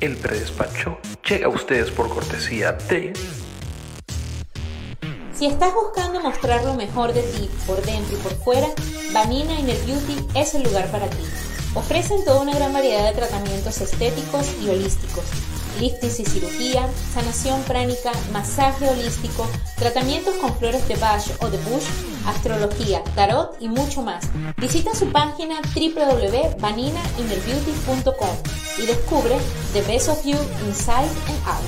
El predespacho llega a ustedes por cortesía de... Si estás buscando mostrar lo mejor de ti por dentro y por fuera, Vanina Inner Beauty es el lugar para ti. Ofrecen toda una gran variedad de tratamientos estéticos y holísticos liftings y cirugía, sanación pránica, masaje holístico, tratamientos con flores de Bach o de Bush, astrología, tarot y mucho más. Visita su página www.vaninainnerbeauty.com y descubre the best of you inside and out.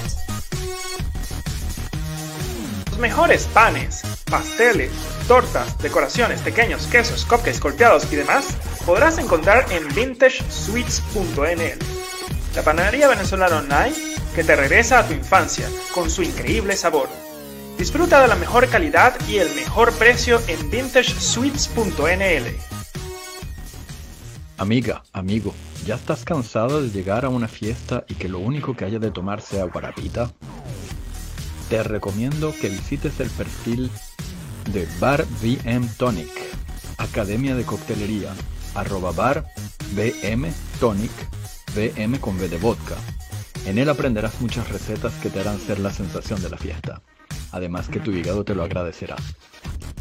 Los mejores panes, pasteles, tortas, decoraciones, pequeños, quesos, cupcakes golpeados y demás podrás encontrar en vintagesweets.nl la panadería venezolana online que te regresa a tu infancia con su increíble sabor. Disfruta de la mejor calidad y el mejor precio en vintagesweets.nl. Amiga, amigo, ¿ya estás cansado de llegar a una fiesta y que lo único que haya de tomar sea guarapita? Te recomiendo que visites el perfil de Bar BM Tonic, Academia de Coctelería, arroba bar BM Tonic BM con B de vodka. En él aprenderás muchas recetas que te harán ser la sensación de la fiesta. Además que tu hígado te lo agradecerá.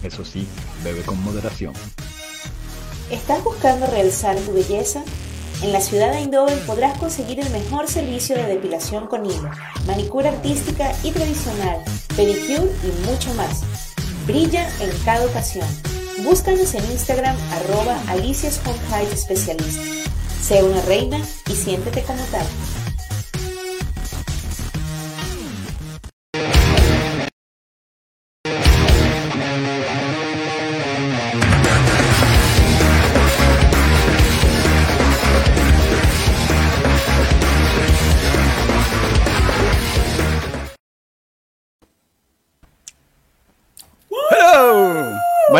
Eso sí, bebe con moderación. ¿Estás buscando realzar tu belleza? En la ciudad de Eindhoven podrás conseguir el mejor servicio de depilación con hilo, manicura artística y tradicional, pedicure y mucho más. Brilla en cada ocasión. Búscanos en Instagram arroba Alicia's Home. Sé una reina y siéntete como tal.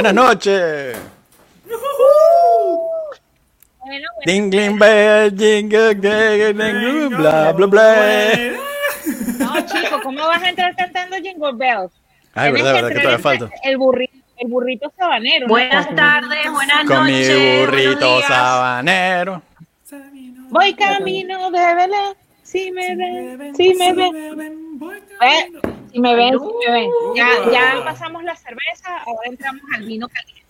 Buenas noches. Dingling bell, jingle, jingle, bla, bla, bla. No, chico, ¿cómo vas a entrar cantando Jingle Bells? Ay, Tienes verdad, que verdad que todavía falta. El burrito, el burrito sabanero. ¿no? Buenas tardes, buenas Con mi noches. burrito sabanero. Voy camino de Belén. Si me ven, si me ven. Si me ven, si me ven. Ya, ya pasamos la cerveza, ahora entramos al vino caliente.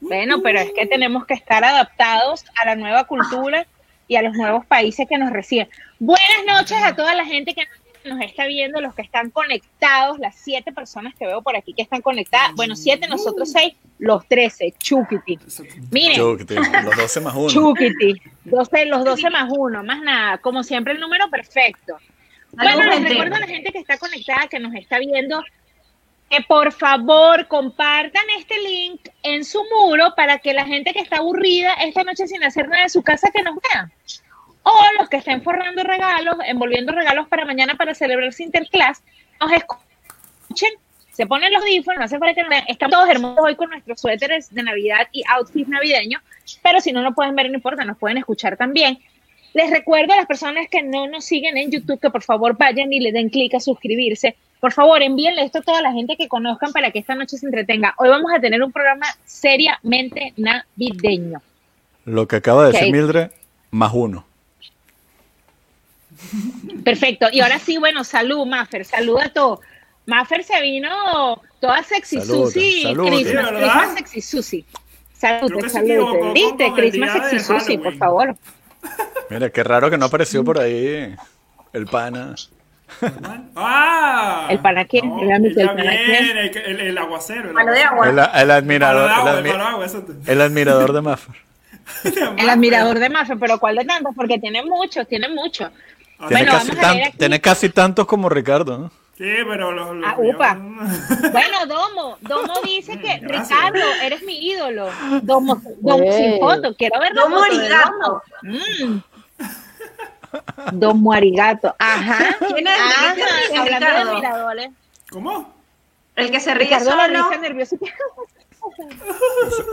Bueno, pero es que tenemos que estar adaptados a la nueva cultura y a los nuevos países que nos reciben. Buenas noches a toda la gente que nos está viendo, los que están conectados, las siete personas que veo por aquí que están conectadas. Bueno, siete, nosotros seis, los trece, Chukiti. Miren, Chúquete, los 12 más 1. Chukiti, 12, los 12 más uno, más nada, como siempre el número perfecto. Bueno, les gente. recuerdo a la gente que está conectada, que nos está viendo, que por favor compartan este link en su muro para que la gente que está aburrida esta noche sin hacer nada en su casa que nos vea. O los que estén forrando regalos, envolviendo regalos para mañana para celebrar su interclass, nos escuchen, se ponen los audífonos, no hace falta que nos vean. Estamos todos hermosos hoy con nuestros suéteres de Navidad y outfit navideño, pero si no nos pueden ver, no importa, nos pueden escuchar también. Les recuerdo a las personas que no nos siguen en YouTube que por favor vayan y le den clic a suscribirse. Por favor, envíenle esto a toda la gente que conozcan para que esta noche se entretenga. Hoy vamos a tener un programa seriamente navideño. Lo que acaba de decir. Mildred, más 1. Perfecto. Y ahora sí, bueno, salud, Maffer. Salud a todos. Maffer se vino toda sexy Salute, Susi. salute. Christmas, sexy Susi. Salud, salud. ¿Viste? Christmas sexy Susi, por favor. Mira, qué raro que no apareció por ahí el pana. ¡Ah! ¿El pana quién? No, El ámbito del ya pana viene, quién. El, el, el aguacero. El Palo de aguacero. agua. El, el admirador, el, admi- agua, admirador de Maffer. El admirador de Maffer, pero ¿cuál de tantos? Porque tiene muchos, tiene muchos. Tiene, Bueno, casi tan- tiene casi tantos como Ricardo, ¿no? Sí, pero los. los Ah, upa. míos- Bueno, Domo, Domo dice que Gracias. Ricardo, eres mi ídolo. Domo, Domo sin foto, quiero ver la Domo de arigato. Domo. Mm. Domo arigato. Ajá. ¿Quién es? Ajá. ¿De ríes, Hablando de Ricardo? admiradores. ¿Cómo? El que se ríe Ricardo la solo. risa nerviosa.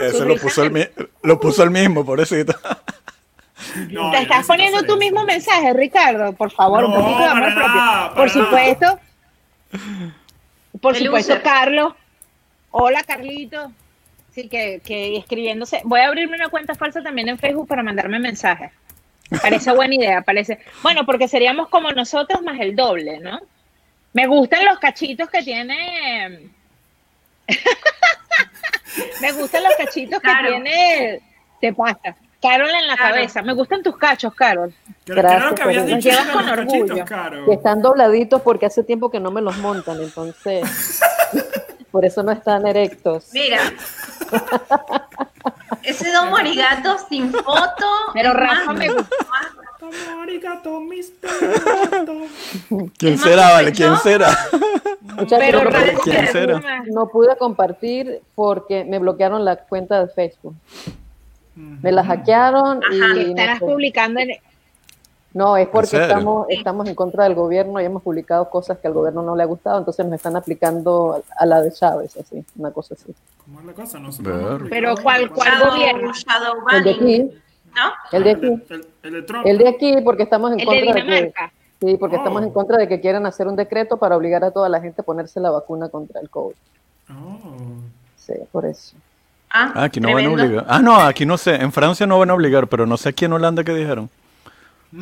Ese Su lo puso, el, lo puso el mismo, pobrecito. No, Te estás poniendo tu eso. mismo mensaje, Ricardo. Por favor, un poquito de amor propio. nada, Por supuesto. Por El supuesto, user. Carlos. Hola, Carlito. Sí, que, que escribiéndose. Voy a abrirme una cuenta falsa también en Facebook para mandarme mensajes. Parece buena idea, parece. Bueno, porque seríamos como nosotros más el doble, ¿no? Me gustan los cachitos que tiene. Me gustan los cachitos que tiene. Te pasa. Carol en la cabeza. Me gustan tus cachos, Carol. ¿Qué Gracias que habías dicho Llevas con cachitos, orgullo. Que están dobladitos porque hace tiempo que no me los montan, entonces por eso no están erectos. Mira. Ese don Morigato sin foto. Pero Rafa más- me mister gato. ¿Quién más será, vale? ¿Quién será? Pero no, Rafa, ¿quién será? no pude compartir porque me bloquearon la cuenta de Facebook. Me la hackearon Ajá. y Estarás no, publicando en. No, es porque estamos, estamos en contra del gobierno y hemos publicado cosas que al gobierno no le ha gustado, entonces nos están aplicando a la de Chávez, así, una cosa así. ¿Cómo es la cosa? No sé. Pero ¿cuál- cuál Shadow, gobierno? Shadow El de aquí, ¿no? el de aquí, El, el de Trump. el de aquí porque estamos en El de contra de que, sí, porque Oh. estamos en contra de que quieran hacer un decreto para obligar a toda la gente a ponerse la vacuna contra el COVID. Oh. Sí, por eso. Ah, Ah, aquí no van a obligar. Ah, no, aquí no sé. En Francia no van a obligar, pero no sé aquí en Holanda qué dijeron.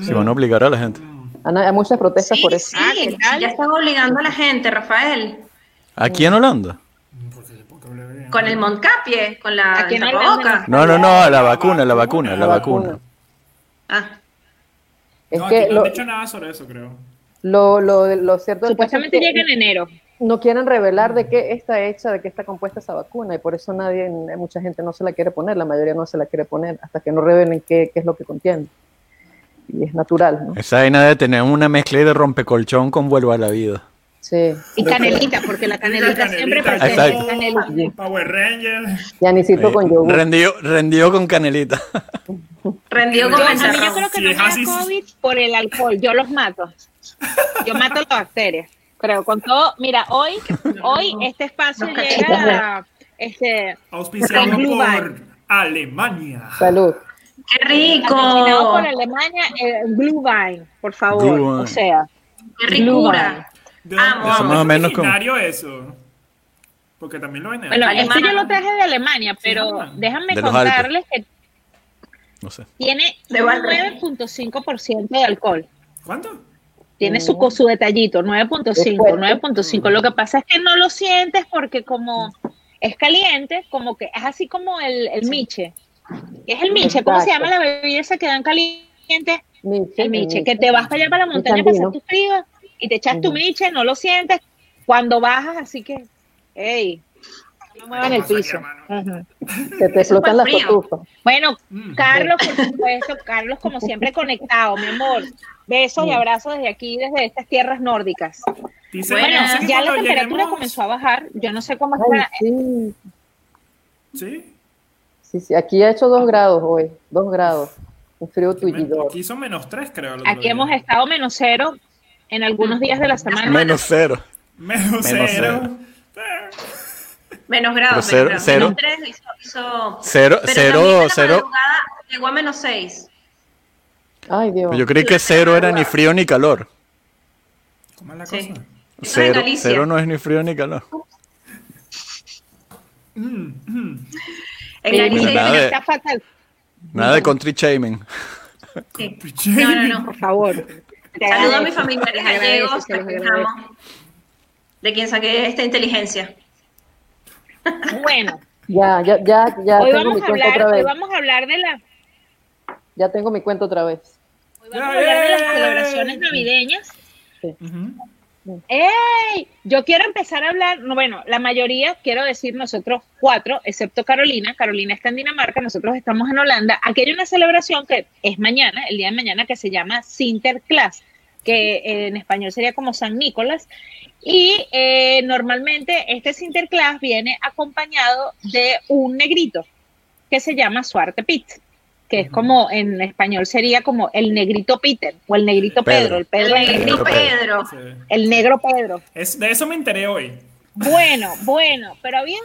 Si van a obligar a la gente. Han- Hay muchas protestas Sí, por eso. Ah, sí, ¿qué tal? ya están obligando a la gente, Rafael. ¿Aquí en Holanda? Con el Moncapie, con la Aquí no tapaboca. No, no, no, la vacuna, la vacuna, la vacuna. Ah, Es no, que aquí no lo, han dicho nada sobre eso, creo. lo, lo, lo cierto es que Supuestamente llega en enero. No quieren revelar de qué está hecha, de qué está compuesta esa vacuna y por eso nadie, mucha gente no se la quiere poner, la mayoría no se la quiere poner hasta que no revelen qué, qué es lo que contiene. Y es natural, ¿no? Esa vaina de tener una mezcla de rompecolchón con vuelvo a la vida. Sí. Y canelita, porque la canelita, siempre canelita. Exacto. Canelita. Power Ranger. Yanisito con yogur. Rendió, rendió con canelita. rendió Yo, con a el mí yo creo que Si no es. COVID por el alcohol. Yo los mato. Yo mato las bacterias. Pero con todo, mira, hoy, hoy este espacio Los llega a, este, Auspiciado por. Alemania. Salud. ¡Qué patrocinado rico! por Alemania, eh, Blue Vine, por favor. Blue Vine. O sea, ¡Qué ricura! ¿De dónde Eso más o es menos como- eso? Porque también lo venden. bueno, este yo lo traje de Alemania, pero Alemania. déjame De contarles que No sé. tiene De un Valverde. 9.5% de alcohol. ¿Cuánto? Tiene su, su detallito, 9.5, fuerte. 9.5. Lo que pasa es que no lo sientes porque como es caliente, como que es así como el, el miche. ¿Qué es el miche? ¿Cómo se llama la bebida esa que dan caliente? Miche, El miche, miche. que te vas para allá para la montaña a pasar tu frío y te echas tu miche, no lo sientes. Cuando bajas, así que, hey, no muevan el piso. Se te explotan las cotufas. Bueno, Mm. Carlos, por supuesto, Carlos como siempre conectado, mi amor. Besos y abrazos desde aquí, desde estas tierras nórdicas. Dice, Bueno, ya la temperatura lleguemos- comenzó a bajar. Yo no sé cómo Ay, está. sí. Sí. Sí, sí. Aquí ha hecho dos grados hoy. Dos grados. Un frío tullidor. Aquí son menos tres, creo. Aquí día. hemos estado menos cero en algunos días de la semana. Menos cero. Menos, Menos cero. Menos grados. Pero menos cero-. Menos tres hizo, hizo- Cero, Pero cero, cero. madrugada Llegó a menos seis. Ay, Dios. Yo creí que cero era ni frío ni calor. ¿Cómo es la Sí. cosa? Cero, cero no es ni frío ni calor. Mm, mm. En Galicia Nada de- está fatal, Nada de country shaming. sí. No, no, no. por favor. Saludo a mis familiares gallegos, de quien saqué esta inteligencia. Bueno, Ya, ya, ya, ya hoy vamos a hablar, otra hoy vamos a hablar de la, Ya tengo mi cuenta otra vez. hoy vamos a hablar de las celebraciones navideñas. ¡Ey! Yo quiero empezar a hablar, no, bueno, la mayoría, quiero decir nosotros cuatro, excepto Carolina, Carolina está en Dinamarca, nosotros estamos en Holanda. Aquí hay una celebración que es mañana, el día de mañana, que se llama Sinterklaas, que eh, en español sería como San Nicolás. Y eh, normalmente este Sinterklaas viene acompañado de un negrito que se llama Suarte Pit, que es como en español sería como el negrito Peter o el negrito Pedro, Pedro. el Pedro El negrito, Pedro. Sí. el negro Pedro. Es, de eso me enteré hoy. Bueno, bueno, pero había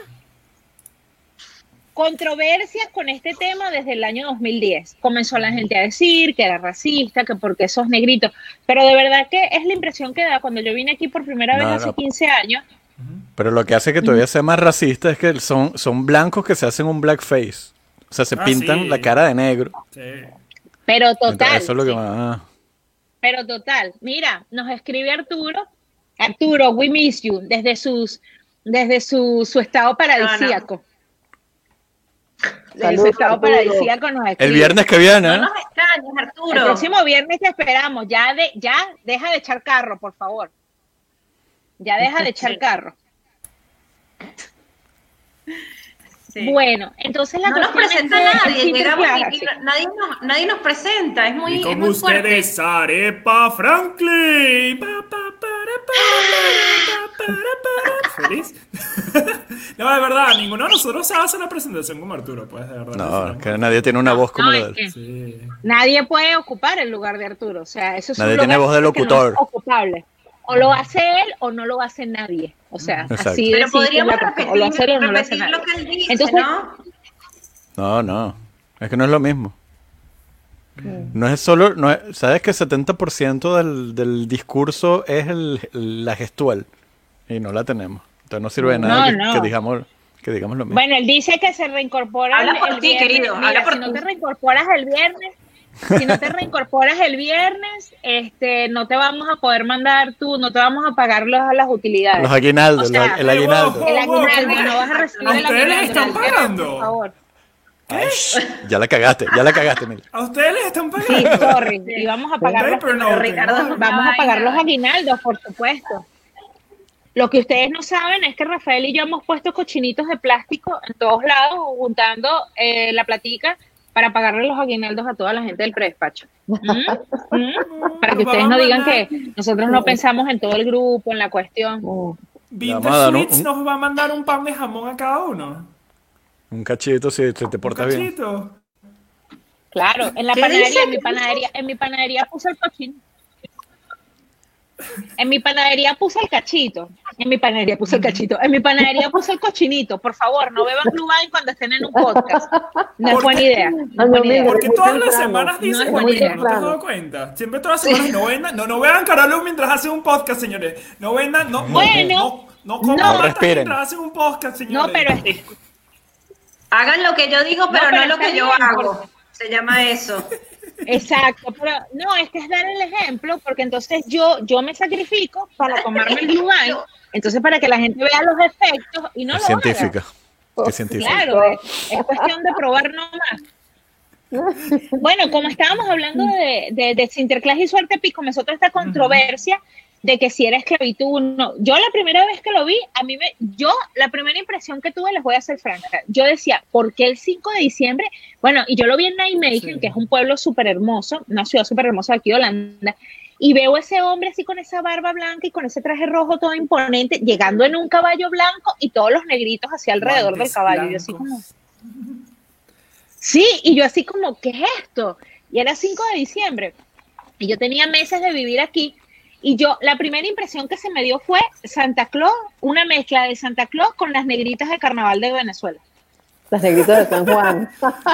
controversias con este tema desde el año 2010. Comenzó la gente a decir que era racista, que porque esos negritos, pero de verdad que es la impresión que da cuando yo vine aquí por primera vez No, hace no. 15 años. Pero lo que hace que todavía sea más racista es que son, son blancos que se hacen un blackface. O sea, se Ah, pintan sí. la cara de negro. Sí. Pero total. Entonces, eso es lo que sí. más. ah. Pero total, mira, nos escribe Arturo. Arturo, we miss you, desde sus, desde su, su estado paradisíaco. Desde su Saludos, estado Arturo. paradisíaco nos escribe. El viernes que viene, No ¿eh? nos extrañes, El próximo viernes te esperamos. Ya, de, ya deja de echar carro, por favor. Ya deja de echar carro. Sí. Bueno, entonces la no nos es presenta nadie, llegamos Sinterklaas, y, y sí. nadie, nos, nadie nos presenta, es muy, Y es con muy fuerte. ustedes, Arepa Franklin. Pa, pa, para, para, para, para, para. ¿Feliz? no, de verdad, ninguno de nosotros hace la presentación como Arturo, pues, de verdad. No, Sí, que nadie tiene una voz como No, la es de él. que Sí. nadie puede ocupar el lugar de Arturo. O sea, eso es Nadie un tiene lugar voz de que no es locutor. ocupable. O lo hace él o no lo hace nadie. O sea, Exacto. así Pero podríamos la repetir, O lo hace él o no lo hace nadie. lo que él dice, Entonces- ¿no? No, no. Es que no es lo mismo. No es solo. No es- Sabes que 70% del, del discurso es el, la gestual. Y no la tenemos. Entonces no sirve de nada No, que, no. que digamos, que digamos lo mismo. Bueno, él dice que se reincorpora Habla el, por el ti, viernes. querido, Mira, habla por si no ti. te reincorporas el viernes, si no te reincorporas el viernes, este, no te vamos a poder mandar tú, no te vamos a pagar los, las utilidades. Los aguinaldos, O sea, los- el aguinaldo. el aguinaldo, no vas a recibir ¿A el ustedes les están pagando? Por favor. Ay, ya la cagaste, ya la cagaste, mira. ¿A ustedes les están Sí, pagando? sorry. Y vamos a pagar los, vamos a pagar los aguinaldos, por supuesto. Lo que ustedes no saben es que Rafael y yo hemos puesto cochinitos de plástico en todos lados, juntando eh, la platica para pagarle los aguinaldos a toda la gente del predespacho. ¿Mm? ¿Mm? Para que ustedes no digan que nosotros no pensamos en todo el grupo, en la cuestión. Un- Sweets un- nos va a mandar un pan de jamón a cada uno. Un cachito si te, te Un portas bien. cachito. Claro, en la ¿Qué panadería, dice? en mi panadería, en mi panadería puse el cochino. En mi panadería puse el cachito. En mi panadería puse el cachito. En mi panadería puse el cochinito. Por favor, no beban Blue Wine cuando estén en un podcast. No es ¿Por buena qué? idea. no buena idea. Porque todas las semanas No dicen es lo muy mismo, ¿no te has dado cuenta? Siempre todas las semanas no vendan, no, no vean Carolo mientras hacen un podcast, señores. No vendan, no, no, Bueno, no, no coman no. mientras hacen un podcast, señores. No, pero es Hagan lo que yo digo, pero no, pero lo que yo bien, hago. Se llama eso. exacto, pero no, es que es dar el ejemplo, porque entonces yo, yo me sacrifico para tomarme el Wine, entonces para que la gente vea los efectos y no Es lo haga. científica. Es científica. Claro, es, es cuestión de probar nomás. Bueno, como estábamos hablando de, de, de Sinterklaas y Suerte Pi, comenzó toda esta controversia de que si era esclavitud o no. Yo la primera vez que lo vi, a mí me, yo la primera impresión que tuve, les voy a hacer franca, yo decía, ¿por qué el 5 de diciembre? Bueno, y yo lo vi en Nijmegen, Sí. que es un pueblo súper hermoso, una ciudad súper hermosa aquí de Holanda, y veo ese hombre así con esa barba blanca y con ese traje rojo todo imponente, llegando en un caballo blanco y todos los negritos hacia alrededor del caballo. Yo así blancos. como, sí, y yo así como, ¿qué es esto? Y era 5 de diciembre. Y yo tenía meses de vivir aquí. Y yo, la primera impresión que se me dio fue Santa Claus, una mezcla de Santa Claus con las negritas de carnaval de Venezuela. Las negritas de San Juan.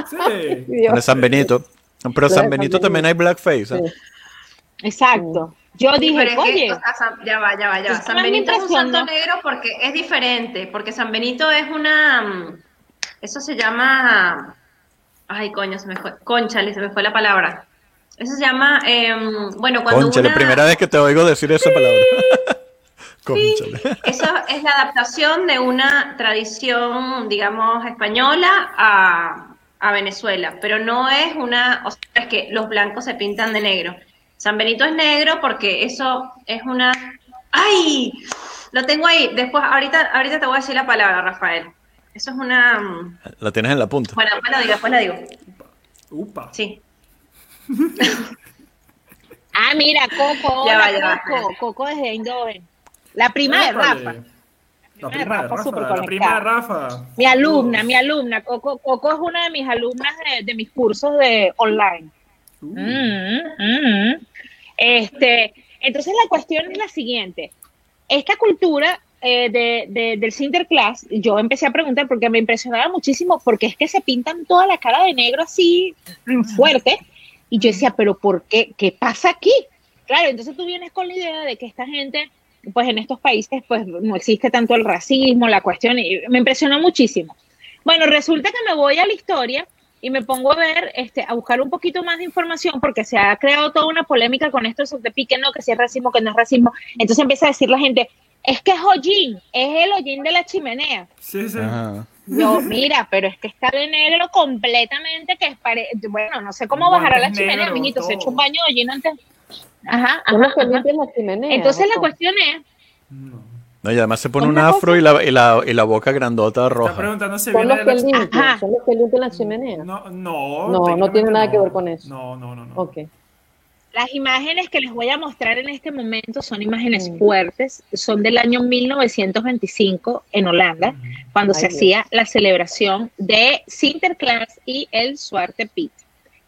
Sí. Dios. De San Benito. Pero San San Benito Benito. también hay blackface. ¿eh? Sí. Exacto. Yo Sí, dije, pero es que, oye, o sea, San- ya va, ya va, ya va. San Benito es un santo ¿no? negro porque es diferente, porque San Benito es una, mm, eso se llama, ay coño, se me fue, conchale, se me fue la palabra. Eso se llama, em, bueno, cuando Concha, la una- primera vez que te oigo decir esa palabra. Conchale. Eso es la adaptación de una tradición, digamos, española a, a Venezuela, pero no es una, o sea, es que los blancos se pintan de negro. San Benito es negro porque eso es una, ¡ay! Lo tengo ahí. Después, ahorita, ahorita te voy a decir la palabra, Rafael. Eso es una, mm, La tienes en la punta. bueno, después la digo, después la digo. Upa. Sí. Ah, mira, Coco, Ya va, ya va, Coco, espérate. Coco desde Eindhoven. La prima de. Rafa. La prima de Rafa, la prima de. Rafa. Mi alumna, mi alumna, Coco, Coco es una de mis alumnas de, de mis cursos de online. Uh, Mm, mm. Este, entonces la cuestión es la siguiente. Esta cultura eh, de, de- del Sinterklaas, yo empecé a preguntar porque me impresionaba muchísimo porque es que se pintan toda la cara de negro así fuerte y yo decía, pero ¿por qué? ¿Qué pasa aquí? Claro, entonces tú vienes con la idea de que esta gente, pues en estos países, pues no existe tanto el racismo, la cuestión, y me impresionó muchísimo. Bueno, resulta que me voy a la historia y me pongo a ver, este, a buscar un poquito más de información porque se ha creado toda una polémica con esto de pique, no, que si es racismo, que no es racismo. Entonces empieza a decir la gente, es que es hollín, es el hollín de la chimenea. Sí, sí. Ajá. Yo, mira, pero es que está de negro completamente, que es pare... bueno, no sé cómo bajará la chimenea, mijito, se echa un baño hollín antes. Ajá, Son los ajá, que ajá. limpian la chimenea. Entonces la cuestión es, No, y además se pone un afro cosa- y la, y, la, y la boca grandota Está roja. preguntando si Son viene los de que la... limpian, Ajá. son los que limpian la chimenea. No, no. No, no tiene nada que ver con eso. No, no, no. no. Ok. Las imágenes que les voy a mostrar en este momento son imágenes Mm. fuertes, son del año 1925 en Holanda, cuando se Dios. hacía la celebración de Sinterklaas y el Zwarte Piet.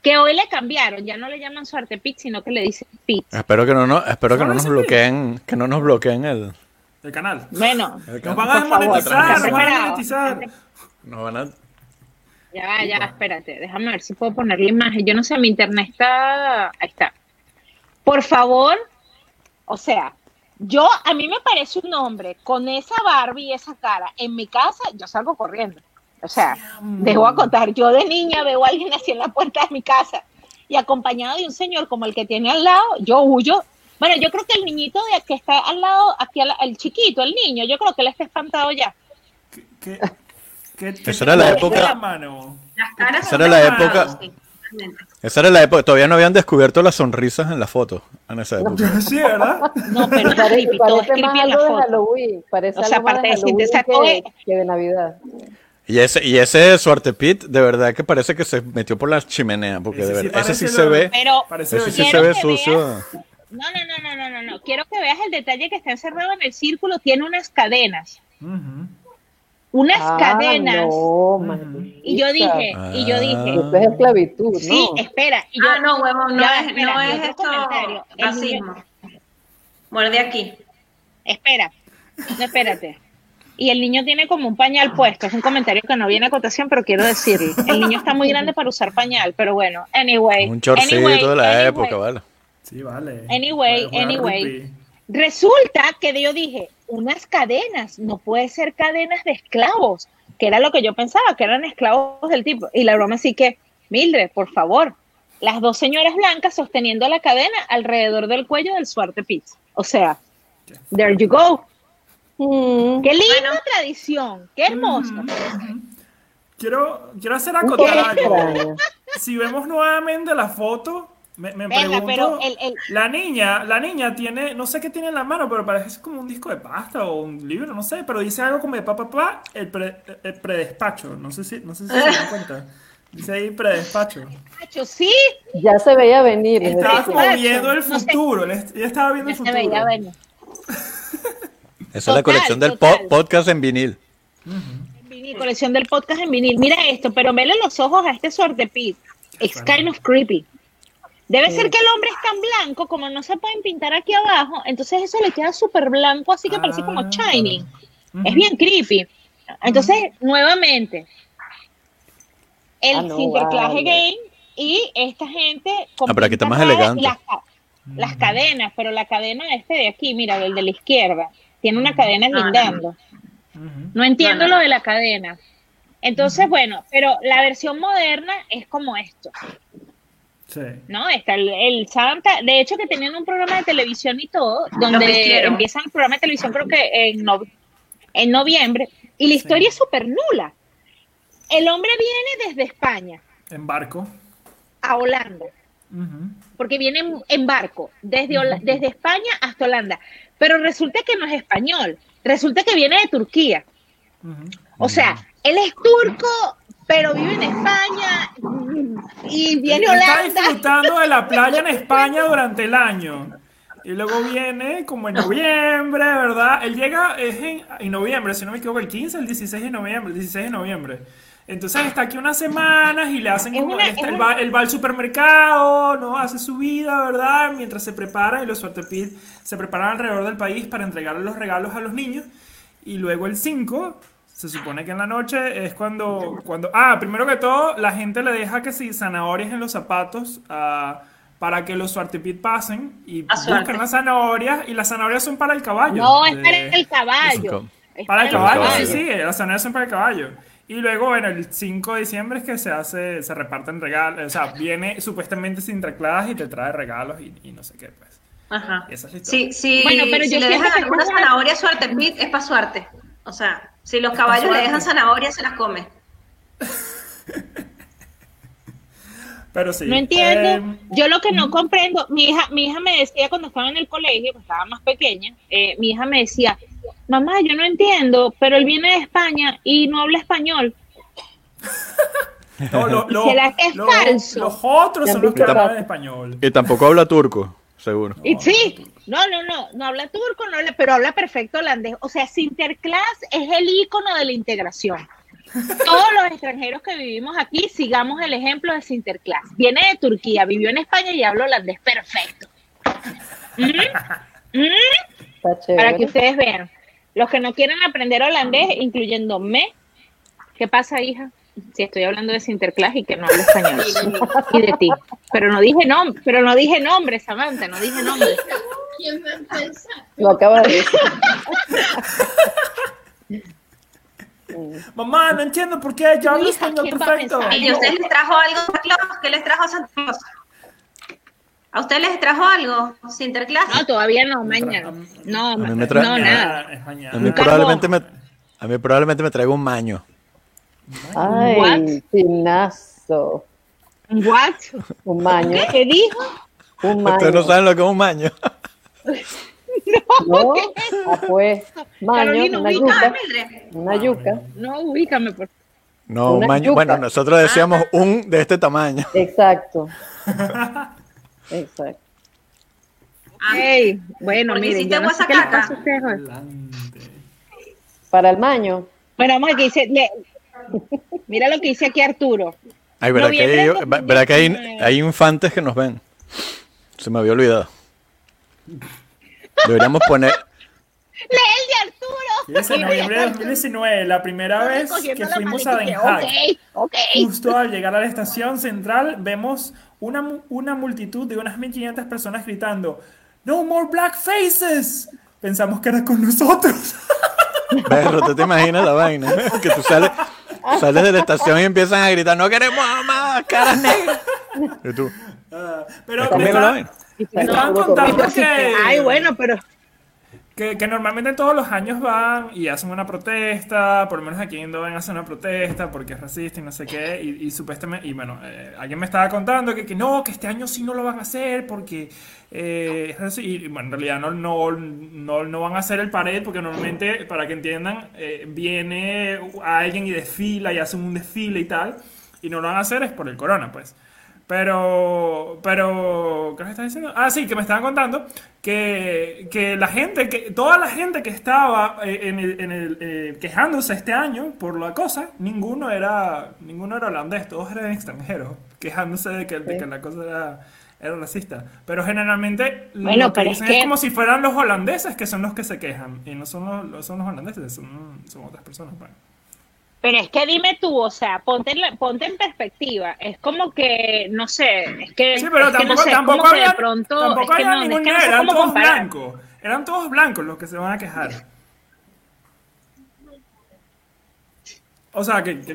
Que hoy le cambiaron, ya no le llaman Zwarte Piet, sino que le dicen Piet. Espero que no, no, espero que no nos bloqueen, que no nos bloqueen el. El canal. Bueno, Nos van a desmonetizar, nos van a desmonetizar. Nos van a- ya, va, ya, espérate, déjame ver si puedo poner la imagen. Yo no sé, mi internet está. Ahí está. Por favor, o sea, yo, a mí me parece un hombre con esa Barbie y esa cara en mi casa, yo salgo corriendo. O sea, dejo a contar, yo de niña veo a alguien así en la puerta de mi casa y acompañado de un señor como el que tiene al lado, yo huyo. Bueno, yo creo que el niñito de que está al lado, aquí al- el chiquito, el niño, yo creo que él está espantado ya. ¿Qué, qué, qué- qué Esa era la época- la mano? Las caras era la época- sí, totalmente. Esa era la época, todavía no habían descubierto las sonrisas en la foto. En esa época. Sí, ¿verdad? No, pero es Parece, creepy, todo es parece más creepy en la foto. Halloween. Parece O sea, aparte de de que, que de Navidad. Y ese, y ese Suarte Pit, de verdad que parece que se metió por la chimenea, porque Ese de sí verdad, ese sí se ve, Pero Parece ese sí se ve sucio. No, no, no, no, no, no, no. Quiero que veas el detalle que está encerrado en el círculo. Tiene unas cadenas. Ujú. Unas Ah, cadenas. No. Y yo dije, y yo dije, Esto es esclavitud, ¿no? sí, espera. Y yo, Ah, no, huevón, no es, espera, no es esto racismo. Muerde aquí. Espera, no, espérate. Y el niño tiene como un pañal puesto. Es un comentario que no viene a cotación, pero quiero decirlo. El niño está muy grande para usar pañal, pero bueno, anyway. Un chorcito anyway, de la anyway. época, ¿vale? Sí, vale. Anyway, anyway. rugby. Resulta que yo dije, unas cadenas, no puede ser cadenas de esclavos, que era lo que yo pensaba, que eran esclavos del tipo. Y la broma así que, Mildred, por favor, las dos señoras blancas sosteniendo la cadena alrededor del cuello del Suarte Pitts. O sea, there you go. Mm. Qué linda Bueno. tradición, qué hermoso. Quiero, quiero hacer acotar algo. Si vemos nuevamente la foto, me, me Venga, pregunto, pero el- el- la niña, la niña tiene, no sé qué tiene en la mano, pero parece como un disco de pasta o un libro, no sé, pero dice algo como de papá, papá, el, pre- el predespacho, no sé si, no sé si se dan cuenta. Dice ahí predespacho. Macho, sí, Ya se veía venir. es Estaba como viendo el No sé. futuro, ella estaba viendo ya el se futuro. veía venir. Esa es la colección del po- podcast en vinil. En vinil, colección del podcast en vinil. Mira esto, pero vele los ojos a este Suarte Pit. It's kind of creepy. Debe ser que el hombre es tan blanco, como no se pueden pintar aquí abajo, entonces eso le queda súper blanco, así que parece como Ah. shining. Ujú. Es bien creepy. Entonces, nuevamente, el Ah, no, Sinterklaas vale. Game y esta gente... con Ah, pero aquí está más elegante. Las, ca- las cadenas, pero la cadena este de aquí, mira, el de la izquierda, tiene una cadena guindando. Ujú. No entiendo lo de la cadena. Entonces, bueno, pero la versión moderna es como esto, Sí. ¿no? Está el, el Santa, de hecho que tenían un programa de televisión y todo, donde empiezan el programa de televisión creo que en, no- en noviembre, y la historia es súper nula. El hombre viene desde España En barco. a Holanda, porque viene en, en barco, desde, desde España hasta Holanda, pero resulta que no es español, resulta que viene de Turquía. O sea, él es turco, pero vive en España y viene a Está Holanda. disfrutando de la playa en España durante el año. Y luego viene como en noviembre, ¿verdad? Él llega es en, en noviembre, si no me equivoco, el 15, el 16 de noviembre, el 16 de noviembre. Entonces está aquí unas semanas y le hacen como, una- él, está- va, él va al supermercado, ¿no? Hace su vida, ¿verdad? Mientras se prepara y los Suertepid se preparan alrededor del país para entregarle los regalos a los niños. Y luego el 5, se supone que en la noche es cuando, cuando... Ah, primero que todo, la gente le deja que si zanahorias en los zapatos ah, para que los Suertepid pasen y A suerte. buscan las zanahorias y las zanahorias son para el caballo. No, es de- para el caballo. Es para el caballo, caballo. sí, sí, las zanahorias son para el caballo. Y luego, bueno, el 5 de diciembre es que se hace, se reparten regalos, o sea, viene supuestamente Sinterklaas y te trae regalos y, y no sé qué, pues. Ajá. Esa es la historia. Sí, sí, Bueno, pero si yo le dejan alguna zanahoria suerte, Pete, es para suerte. O sea, si los caballos le dejan zanahoria, se las come. Pero sí. No entiendo. eh, Yo lo que no comprendo, mi hija, mi hija me decía cuando estaba en el colegio, pues estaba más pequeña, eh, mi hija me decía, mamá, yo no entiendo, pero él viene de España y no habla español. no, lo- lo- ¿Será que es lo- falso? Los otros son los que hablan español. Y tampoco habla turco, seguro. Y sí, no, no, no, no habla turco, no habla, pero habla perfecto holandés. O sea, Sinterklaas es el icono de la integración. Todos los extranjeros que vivimos aquí, sigamos el ejemplo de Sinterklaas. Viene de Turquía, vivió en España y habla holandés perfecto. ¿Mm? ¿Mm? Para que ustedes vean. Los que no quieren aprender holandés, incluyéndome, ¿qué pasa, hija? Si estoy hablando de Sinterklaas y que no hablo español. y de ti. Pero no dije nombre, pero no dije nombre, Samantha, no dije nombre. Lo acabas de decir. Mamá, no entiendo por qué yo hablo español ¿quién va a perfecto. ¿Y a ustedes les trajo algo Santa Claus? ¿Qué les trajo Santa Claus? ¿A ustedes les trajo algo? ¿Sinterklaas? No, todavía no, mañana. No, A mí me no, nada. A mí probablemente me, a mí probablemente me traiga un maño. Ay, What? chinazo. What? Un maño. ¿Qué dijo? Un maño. Ustedes no saben lo que es un maño. ¿No? Ah, pues. Maño, Carolina, una. Ah, yuca. Una yuca. No, ubícame, por No, un maño. yuca. Bueno, nosotros decíamos un de este tamaño. Exacto. Exacto. Ah, Ey, bueno, Porque miren, yo no sé qué les pasa a ustedes. Para el maño. Bueno, vamos a que dice, le- mira lo que dice aquí Arturo. Ay, verá que, hay, que hay, 2019. hay infantes que nos ven. Se me había olvidado. Deberíamos poner. ¡Lee el de Arturo! Y es en noviembre de 2019, la primera vez que fuimos a Den Haag. Justo al llegar a la estación central, vemos una, una multitud de unas 1500 personas gritando: ¡No more black faces! Pensamos que era con nosotros. Perro, ¿tú te imaginas la vaina? Que tú sales, sales de la estación y empiezan a gritar: ¡No queremos más caras negras! Y tú, Ah, Pero ¿es me conmigo la estaban, vaina? me estaban contando que, Ay, bueno, pero que, que normalmente todos los años van y hacen una protesta, por lo menos aquí en Doven hacen una protesta porque es racista y no sé qué, y, y supuestamente, y bueno, eh, alguien me estaba contando que, que no, que este año sí no lo van a hacer porque, eh, y bueno, en realidad no, no, no, no van a hacer el pared porque normalmente, para que entiendan, eh, viene alguien y desfila y hace un desfile y tal, y no lo van a hacer es por el corona, pues. Pero, pero, ¿qué me estás diciendo? Ah, sí, que me estaban contando que, que la gente, que toda la gente que estaba eh, en el, en el, eh, quejándose este año por la cosa, ninguno era, ninguno era holandés, todos eran extranjeros, quejándose de que, de que la cosa era, era racista. Pero generalmente Bueno, lo que pero es dicen es, que- como si fueran los holandeses que son los que se quejan, y no son los, son los holandeses, son, son otras personas. pues. Pero es que dime tú, o sea, ponte en, la- ponte en perspectiva. Es como que, no sé, es que, Sí, pero es que no tampoco, sé, es tampoco como que había, de pronto, tampoco había no, es ningún que no negro, sé eran todos comparar. blancos. Eran todos blancos los que se van a quejar. O sea, que, que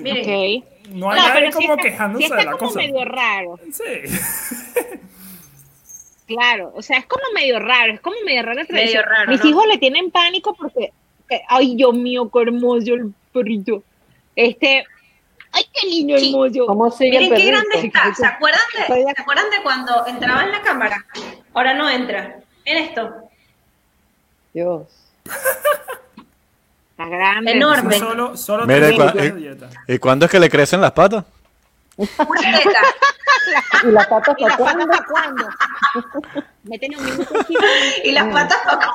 no hay nadie como está, quejándose de está la como cosa. medio raro, Sí. claro. O sea, es como medio raro, es como medio raro. tradición. raro, Mis ¿no? hijos le tienen pánico porque, eh, ay, Dios mío, qué hermoso el perrito. Este, ay, qué lindo Sí. hermoso. ¿Cómo sigue Miren qué perrito? grande está. ¿Se acuerdan, de, de- ¿Se acuerdan de cuando entraba en la cámara? Ahora no entra. Miren esto. Dios. Está grande. Enorme. Solo, solo Mira, y, de y- dieta. ¿y cuándo es que le crecen las patas? Pura teta. ¿Y las patas ¿Y las para cuándo? para cuándo? Un minuto aquí. Y las patas poco.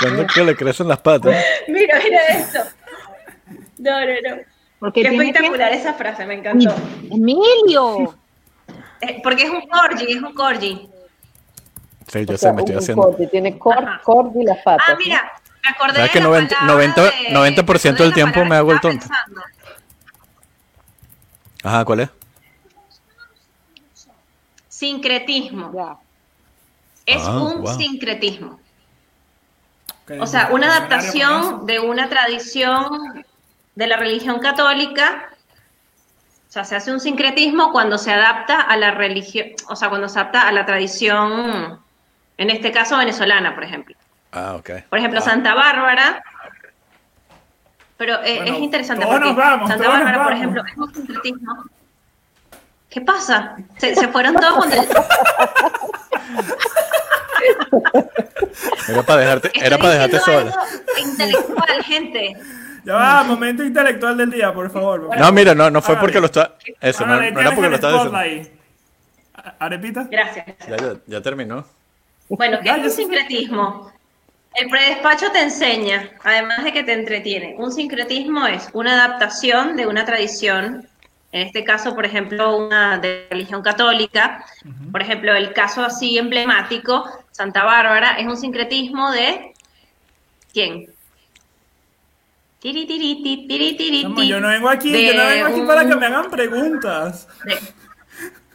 ¿Cuándo es que le crecen las patas? Mira, mira esto. No, no, no. Porque Qué tiene que- espectacular esa frase, me encantó. Emilio. Eh, Porque es un corgi, es un corgi. Sí, yo O sé, sea, me estoy un haciendo. corte, tiene cor, y las patas. Ah, mira, me acordé ¿Sabes de que la 90 palabra 90 de- 90% del de tiempo me hago el tonto? pensando. Ajá, ¿cuál es? Sincretismo. Es Ah, un wow. sincretismo. O sea, una adaptación de una tradición de la religión católica, o sea, se hace un sincretismo cuando se adapta a la religión, o sea, cuando se adapta a la tradición, en este caso venezolana, por ejemplo. Ah, ok. Por ejemplo, Ah. Santa Bárbara. Pero eh, Bueno, es interesante todos porque nos vamos, Santa todos nos Bárbara, por ejemplo, es un sincretismo. ¿Qué pasa? Se, se fueron todos con el- Era para dejarte, era para dejarte sola. intelectual, gente. Ya va, momento intelectual del día, por favor. No, mira, no, no fue porque lo está. Eso, no, no era porque lo estaba diciendo. Arepita. Gracias. Ya, ya, ya terminó. Bueno, ¿qué es un sincretismo? El predespacho te enseña, además de que te entretiene. Un sincretismo es una adaptación de una tradición, en este caso, por ejemplo, una de religión católica. Por ejemplo, el caso así emblemático, Santa Bárbara, es un sincretismo de ¿quién? Tiri, tiri, ti, tiri, ti. yo no vengo aquí, yo no vengo aquí un- para que me hagan preguntas. de-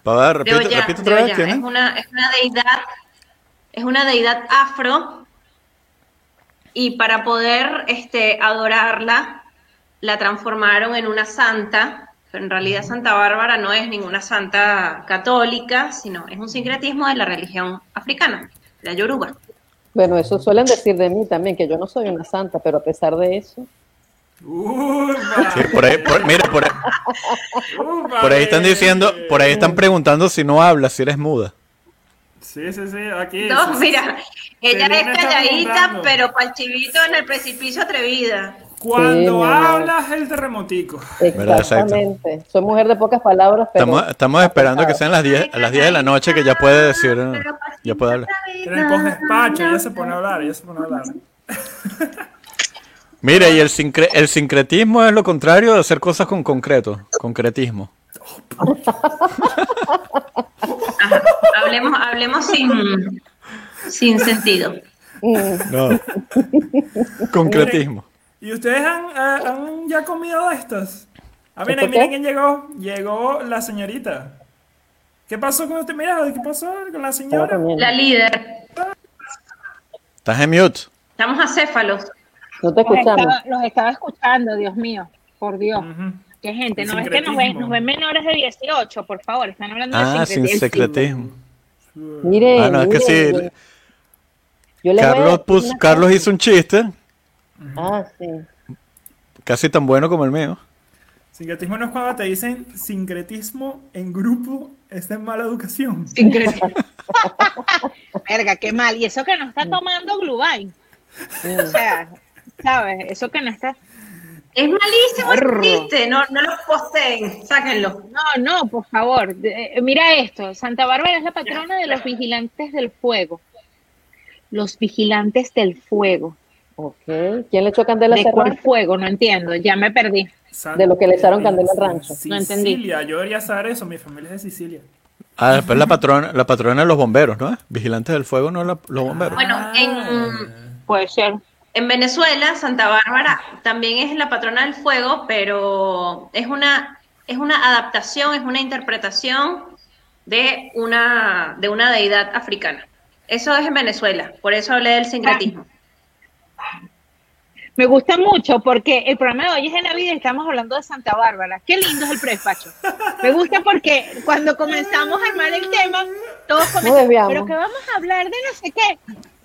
Para repite de otra vez, Ollá. ¿quién Es es? una, es una deidad, es una deidad afro, y para poder este, adorarla, la transformaron en una santa, pero en realidad Santa Bárbara no es ninguna santa católica, sino es un sincretismo de la religión africana, la yoruba. Bueno, eso suelen decir de mí también, que yo no soy una santa, pero a pesar de eso, Sí, por ahí, por- mira, por ahí, por ahí están diciendo, por ahí están preguntando si no hablas, si eres muda. Sí, sí, sí, aquí. No, sí, mira, ella es calladita, pero para el chivito en el precipicio atrevida. Cuando Sí, hablas el terremotico. Exactamente. Soy mujer de pocas palabras, pero Estamos, estamos esperando que sean las 10, a las 10 de la noche que ya puede decir, ya puede hablar. En el postdespacho, ella se pone a hablar, ella se pone a hablar. Mira, y el, sincre- el sincretismo es lo contrario de hacer cosas con concreto, concretismo. Ajá, hablemos, hablemos sin, sin sentido. No. concretismo. ¿Y ustedes han, eh, han ya comido de estas? Ah, miren, ¿Esto miren quién llegó. Llegó la señorita. ¿Qué pasó con usted? Mira, ¿qué pasó con la señora? La líder. Estás en mute. Estamos acéfalos. No te Los escuchamos. estaba, los estaba escuchando, Dios mío, por Dios. Ujú. Qué gente, no es que nos ven, nos ven menores de 18, por favor, están hablando Ah, de sin secretismo. Mire, Ah, no, es que sí. yo- a Carlos, pus- Carlos hizo un chiste, Ah, sí. casi tan bueno como el mío. Sincretismo no es cuando te dicen sincretismo en grupo, es de mala educación. Sincretismo. Verga, qué mal. Y eso que no está tomando Glubain. O sea, ¿sabes? Eso que no está. Es malísimo el chiste. No, no lo posteen. Sáquenlo. No, no, por favor. Eh, mira esto. Santa Bárbara es la patrona de los vigilantes del fuego. Los vigilantes del fuego. Ok. ¿Quién le echó candela ¿De cuál rancho? fuego? No entiendo. Ya me perdí. De lo que le echaron candela al rancho. No entendí. Sicilia, yo debería saber eso, mi familia es de Sicilia. Ah, después la patrona, la patrona de los bomberos, ¿no? Vigilantes del fuego, no la- los bomberos. Bueno, Ah. en, Puede ser. En Venezuela, Santa Bárbara también es la patrona del fuego, pero es una, es una adaptación, es una interpretación de una, de una deidad africana. Eso es en Venezuela, por eso hablé del sincretismo. Me gusta mucho porque el programa de hoy es de Navidad y estamos hablando de Santa Bárbara. Qué lindo es el predespacho. Me gusta porque cuando comenzamos a armar el tema, todos comentan, desviamos. pero que vamos a hablar de no sé qué.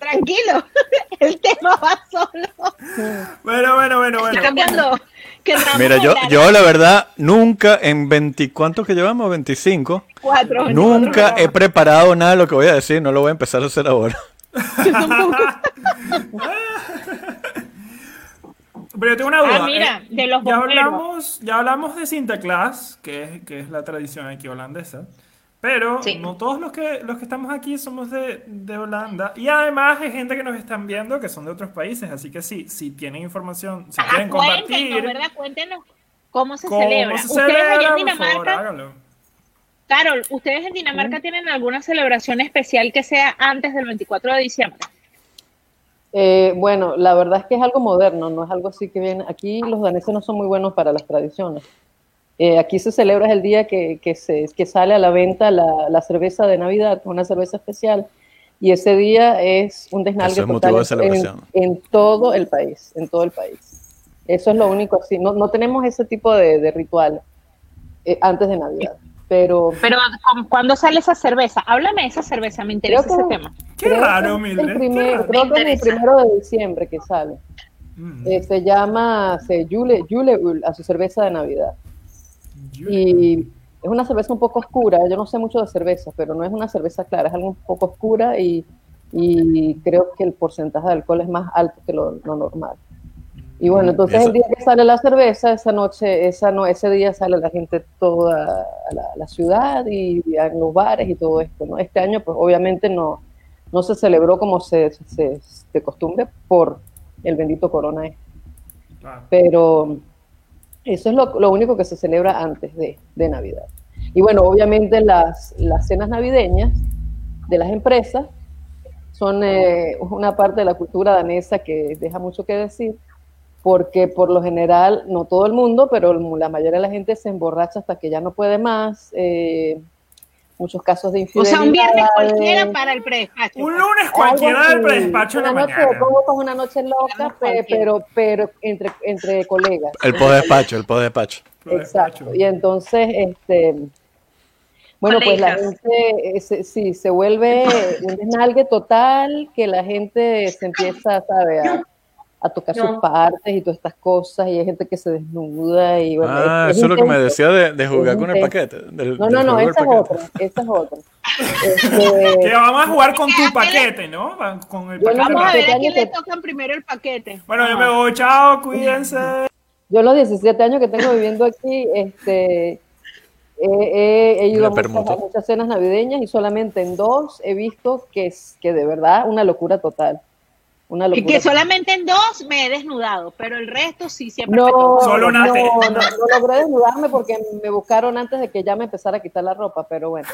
Tranquilo, el tema va solo. Bueno, bueno, bueno, bueno. Está querramos Mira, yo, yo la verdad, nunca en 20, ¿cuántos que llevamos? 25. cuatro, Nunca cuatro he preparado nada de lo que voy a decir, no lo voy a empezar a hacer ahora. Pero yo tengo una duda. Ah, mira, eh, de los ya bomberos. hablamos, ya hablamos de Sinterklaas, que es, que es la tradición aquí holandesa. Pero Sí. no todos los que, los que estamos aquí somos de, de Holanda. Y además hay gente que nos están viendo que son de otros países. Así que sí, si tienen información, si Ajá, quieren cuéntenos, compartir ¿verdad? Cuéntenos cómo se cómo celebra. se Ustedes celebra, en por favor, Dinamarca, háganlo. Carol, ¿ustedes en Dinamarca tienen alguna celebración especial que sea antes del 24 de diciembre? Eh, bueno, la verdad es que es algo moderno, no es algo así que viene. Aquí los daneses no son muy buenos para las tradiciones. Eh, aquí se celebra el día que, que, se, que sale a la venta la, la cerveza de Navidad, una cerveza especial, y ese día es un desnalgue es total de en-. En, todo el país, en todo el país. Eso es lo único así. No, no tenemos ese tipo de, de ritual eh, antes de Navidad. Pero Pero ¿cu- ¿cuándo sale esa cerveza? Háblame de esa cerveza, me interesa que- ese tema. Qué creo raro, que es Mildred. el qué primer- raro. creo que es el primero de diciembre que sale. Mm. Eh, se llama se, Jule, Juleul, a su cerveza de Navidad. Y es una cerveza un poco oscura. Yo no sé mucho de cerveza, pero no es una cerveza clara, es algo un poco oscura y, y creo que el porcentaje de alcohol es más alto que lo, lo normal. Y bueno, entonces Esa- el día que sale la cerveza, esa noche, esa no, ese día sale la gente toda a la, a la ciudad y en los bares y todo esto, ¿no? Este año, pues obviamente no, no se celebró como se, se, de costumbre por el bendito corona este Claro. pero eso es lo, único que se celebra antes de, Navidad. Y bueno, obviamente las, las cenas navideñas de las empresas son eh, una parte de la cultura danesa que deja mucho que decir, porque por lo general, no todo el mundo, pero la mayoría de la gente se emborracha hasta que ya no puede más. eh, muchos casos de O infidelidad. sea, un viernes cualquiera para el predespacho. Un lunes cualquiera del predespacho en la una noche, mañana. pongo como una noche loca, Digamos pe- cualquiera. pero, pero entre, entre colegas. El podespacho, el podespacho. Exacto. Y entonces, este, bueno, pues la gente, eh, se- sí, se vuelve un desnalgue total, que la gente se empieza, ¿sabe? A, a tocar sus partes y todas estas cosas, y hay gente que se desnuda y bueno, Ah, es- es eso es lo que me decía de, de jugar Es con el paquete. del- No, del no, no, esa es otra, esa es otra. Este, Que vamos a jugar con tu paquete, ¿no? Con el paquete. Vamos a ver a quién le tocan primero el paquete. Bueno, yo me voy. Chao, cuídense. Yo los 17 años que tengo viviendo aquí, este, he, he- he ido a muchas, a muchas cenas navideñas y solamente en dos he visto que es que de verdad una locura total. Una Y locura. que solamente en dos me he desnudado, pero el resto sí siempre me no, toca. Solo no, no, no logré desnudarme porque me buscaron antes de que ya me empezara a quitar la ropa, pero bueno,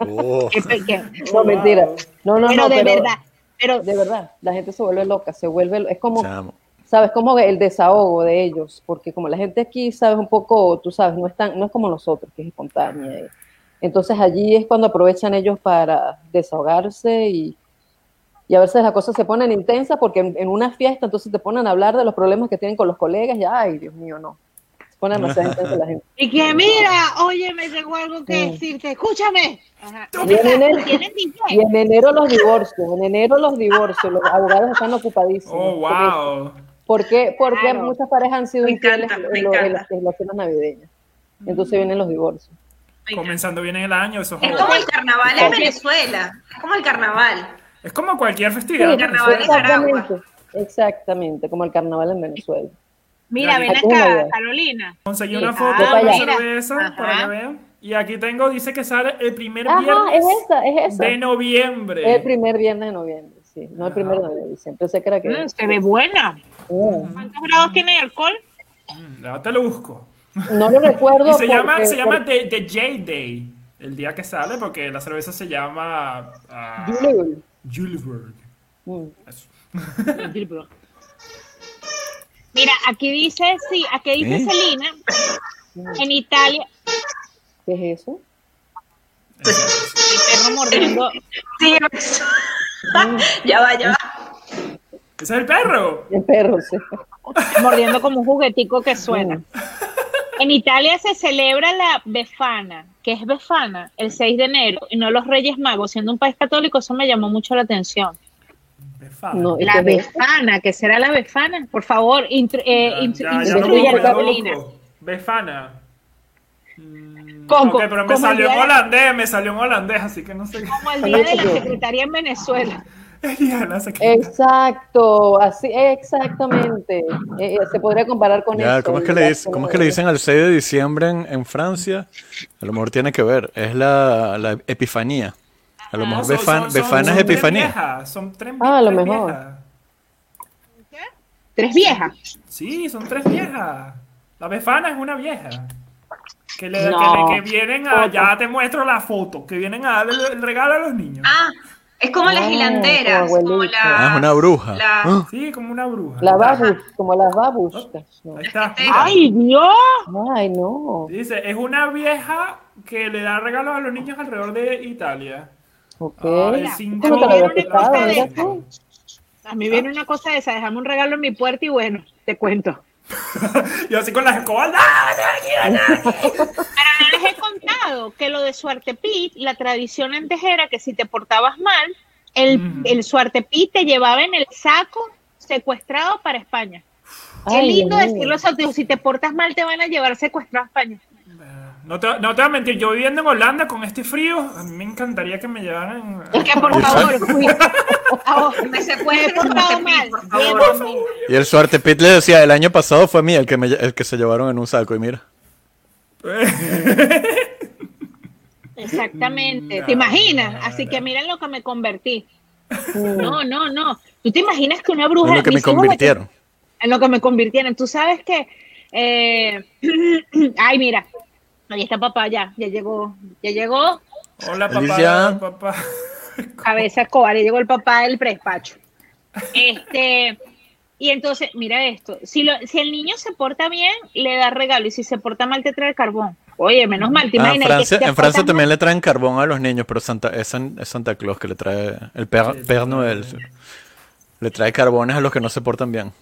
Oh. No mentira. No, no, pero no, de pero verdad, pero de verdad, la gente se vuelve loca, se vuelve, es como, Chamo. sabes, como el desahogo de ellos, porque como la gente aquí, sabes, un poco, tú sabes, no es, tan, no es como nosotros, que es espontánea. y- entonces allí es cuando aprovechan ellos para desahogarse y, y a veces las cosas se ponen intensas porque en, en una fiesta entonces te ponen a hablar de los problemas que tienen con los colegas y, ay, Dios mío, no. Se pone demasiado intensa la gente. y que mira, oye, me tengo algo que Sí. decirte, escúchame. Ajá. Y en enero, y en enero los divorcios, en enero los divorcios, los abogados están ocupadísimos. Oh, wow. ¿Por qué? Porque Claro. muchas parejas han sido Me infieles encanta, me en, lo- en las, en las cenas navideñas. Entonces vienen los divorcios. Comenzando bien el año, eso es como el carnaval en Venezuela. Es como el carnaval. Es como cualquier festividad. Sí, carnaval. Exactamente, exactamente, como el carnaval en Venezuela. Mira, ven acá. Carolina. Conseguí Sí. una Ah, foto de la mira. cerveza Ajá. para que vean. Y aquí tengo, dice que sale el primer Ajá, es viernes esa, es esa. de noviembre. El primer viernes de noviembre, sí, no el primero de noviembre, siempre sé que era que... Mm, se ve buena. Mm. ¿Cuántos grados tiene el alcohol? Mm, Ya te lo busco. No lo recuerdo. Y se llama, porque- se llama The, The J Day, el día que sale, porque la cerveza se llama ah, Juleul. Juleburg. Mm. Eso. Mira, aquí dice, sí, aquí dice ¿Eh? Celina, en Italia, ¿Qué es eso? el perro mordiendo, Sí, ya va, ya va. ¿Ese es el perro? El perro, sí. mordiendo como un juguetico que suena. En Italia se celebra la Befana, que es Befana, el 6 de enero, y no los Reyes Magos. Siendo un país católico, eso me llamó mucho la atención. Befana. No, ¿y La? Befana, ¿qué será la Befana? Por favor, eh, instruye busco, a ya lo Carolina. busco. Befana. Mm, Con- ok, pero me salió en de- holandés, me salió en holandés, así que no sé. Como el día de la secretaría en Venezuela. El día de la secretaria. Exacto, así, exactamente. Eh, eh, se podría comparar con Ya, eso. ¿cómo es, que le, dice- cómo es que le dicen al 6 de diciembre en, en Francia? A lo mejor tiene que ver. Es la, la epifanía. A lo No, mejor son- Befan- son- son- Befana es son tres epifanía. viejas, Son tres, Ah, a lo tres mejor. viejas. Tres viejas. Sí, son tres viejas. La Befana es una vieja. Que, le, No. que, le- que vienen a. Ya te muestro la foto. Que vienen a darle el, el regalo a los niños. Ah, es como las Ah, hilanderas. tu Como la, Ah, es una bruja. la- Ah, Sí, como una bruja. La babus, como las. No. Ahí está. ¡Ay, Dios! Ay, no. Dice, es una vieja que le da regalos a los niños alrededor de Italia. Ok. Ah. A mí viene una cosa de esa, déjame un regalo en mi puerta y bueno, te cuento. Yo así con las escobas. ¡ah, no, no, no, contado que lo de Suartepit, la tradición antes era que si te portabas mal, el, Mm. el Suartepit te llevaba en el saco secuestrado para España. Qué Ay, lindo mío. decirlo eso, tío, si te portas mal te van a llevar secuestrado a España. No te, no te voy a mentir, yo viviendo en Holanda con este frío, a mí me encantaría que me llevaran. a- Que por favor, Me te mal. por favor. bien. Y el suerte Pit le decía, el año pasado fue mí el que, me, el que se llevaron en un saco y mira. Exactamente, ¿te imaginas? Así que miren lo que me convertí. No, no, no. ¿Tú te imaginas que una bruja... En lo que me convirtieron. en lo que me convirtieron. Tú sabes que, eh, ay, mira, ahí está papá ya, ya llegó, ya llegó, Hola, papá. Alicia. papá. cabeza escobar, ya llegó el papá del prespacho. Este, y entonces, mira esto, si, lo, si el niño se porta bien, le da regalo, y si se porta mal, te trae carbón. Oye, menos mal, te Ah, en imaginas. Francia, en Francia también le traen carbón a los niños, pero Santa, es, San- es Santa Claus que le trae, el Père, Père Noël, sí. le trae carbones a los que no se portan bien.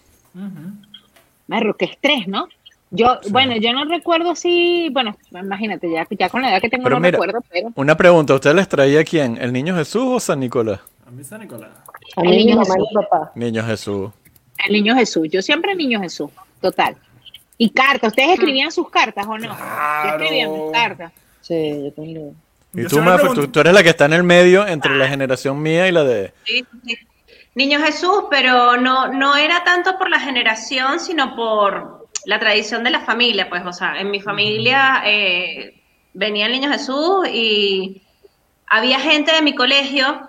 Merro, qué estrés, ¿no? Yo, bueno, yo no recuerdo si, bueno, imagínate, ya, ya con la edad que tengo Pero no mira, recuerdo, pero... Una pregunta, ¿usted les traía quién? ¿El niño Jesús o San Nicolás? A mí San Nicolás. A El niño mamá y Jesús. mi papá. Niño Jesús. El niño Jesús, yo siempre niño Jesús, total. Y cartas, ¿ustedes escribían sus cartas o no? Yo escribía mis Claro. cartas. Sí, yo también. Y Yo tú, Mafe, tú, tú eres la que está en el medio entre la generación mía y la de... Sí, sí. Niño Jesús, pero no, no era tanto por la generación, sino por la tradición de la familia, pues, o sea, en mi familia eh, venía el Niño Jesús y había gente de mi colegio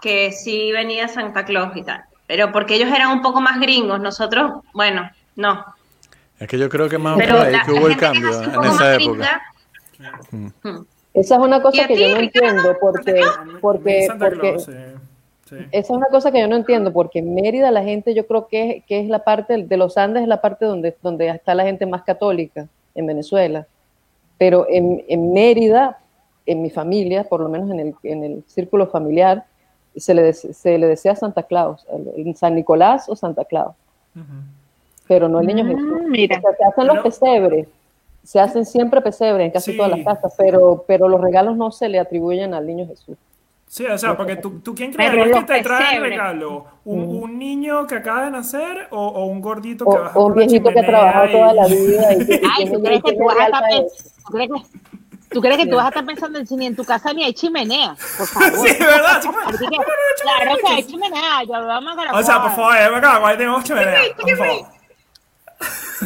que sí venía Santa Claus y tal, pero porque ellos eran un poco más gringos, nosotros, bueno, no. Es que yo creo que más Pero por ahí la, que hubo el que cambio en esa época. gringa, mm. Esa es una ¿Y cosa que ti, yo no Ricardo? entiendo porque, porque, Santa porque Claus, sí. sí. esa es una cosa que yo no entiendo porque en Mérida la gente yo creo que es, que es la parte de los Andes es la parte donde, donde está la gente más católica en Venezuela. Pero en, en Mérida, en mi familia, por lo menos en el, en el círculo familiar, se le, se le decía Santa Claus, San Nicolás o Santa Claus, Ujú. Pero no el niño Mm, Jesús. mira. O sea, se hacen los pesebres, se hacen siempre pesebres en casi Sí. todas las casas, pero, pero los regalos no se le atribuyen al niño Jesús. Sí, o sea, porque tú, tú quién crees que te trae el regalo? ¿Un, un niño que acaba de nacer o, o un gordito O, que baja o un viejito que ha trabajado y- toda la vida y que Ay, ¿tú crees que tú vas a estar para pens- eso. ¿tú crees que, tú crees que tú vas a estar pensando en si ni en tu casa ni hay chimenea? Por favor. Sí, ¿verdad? Que, claro que hay chimenea, vamos a O sea, por favor, eh, acá, ahí tenemos chimenea, por favor.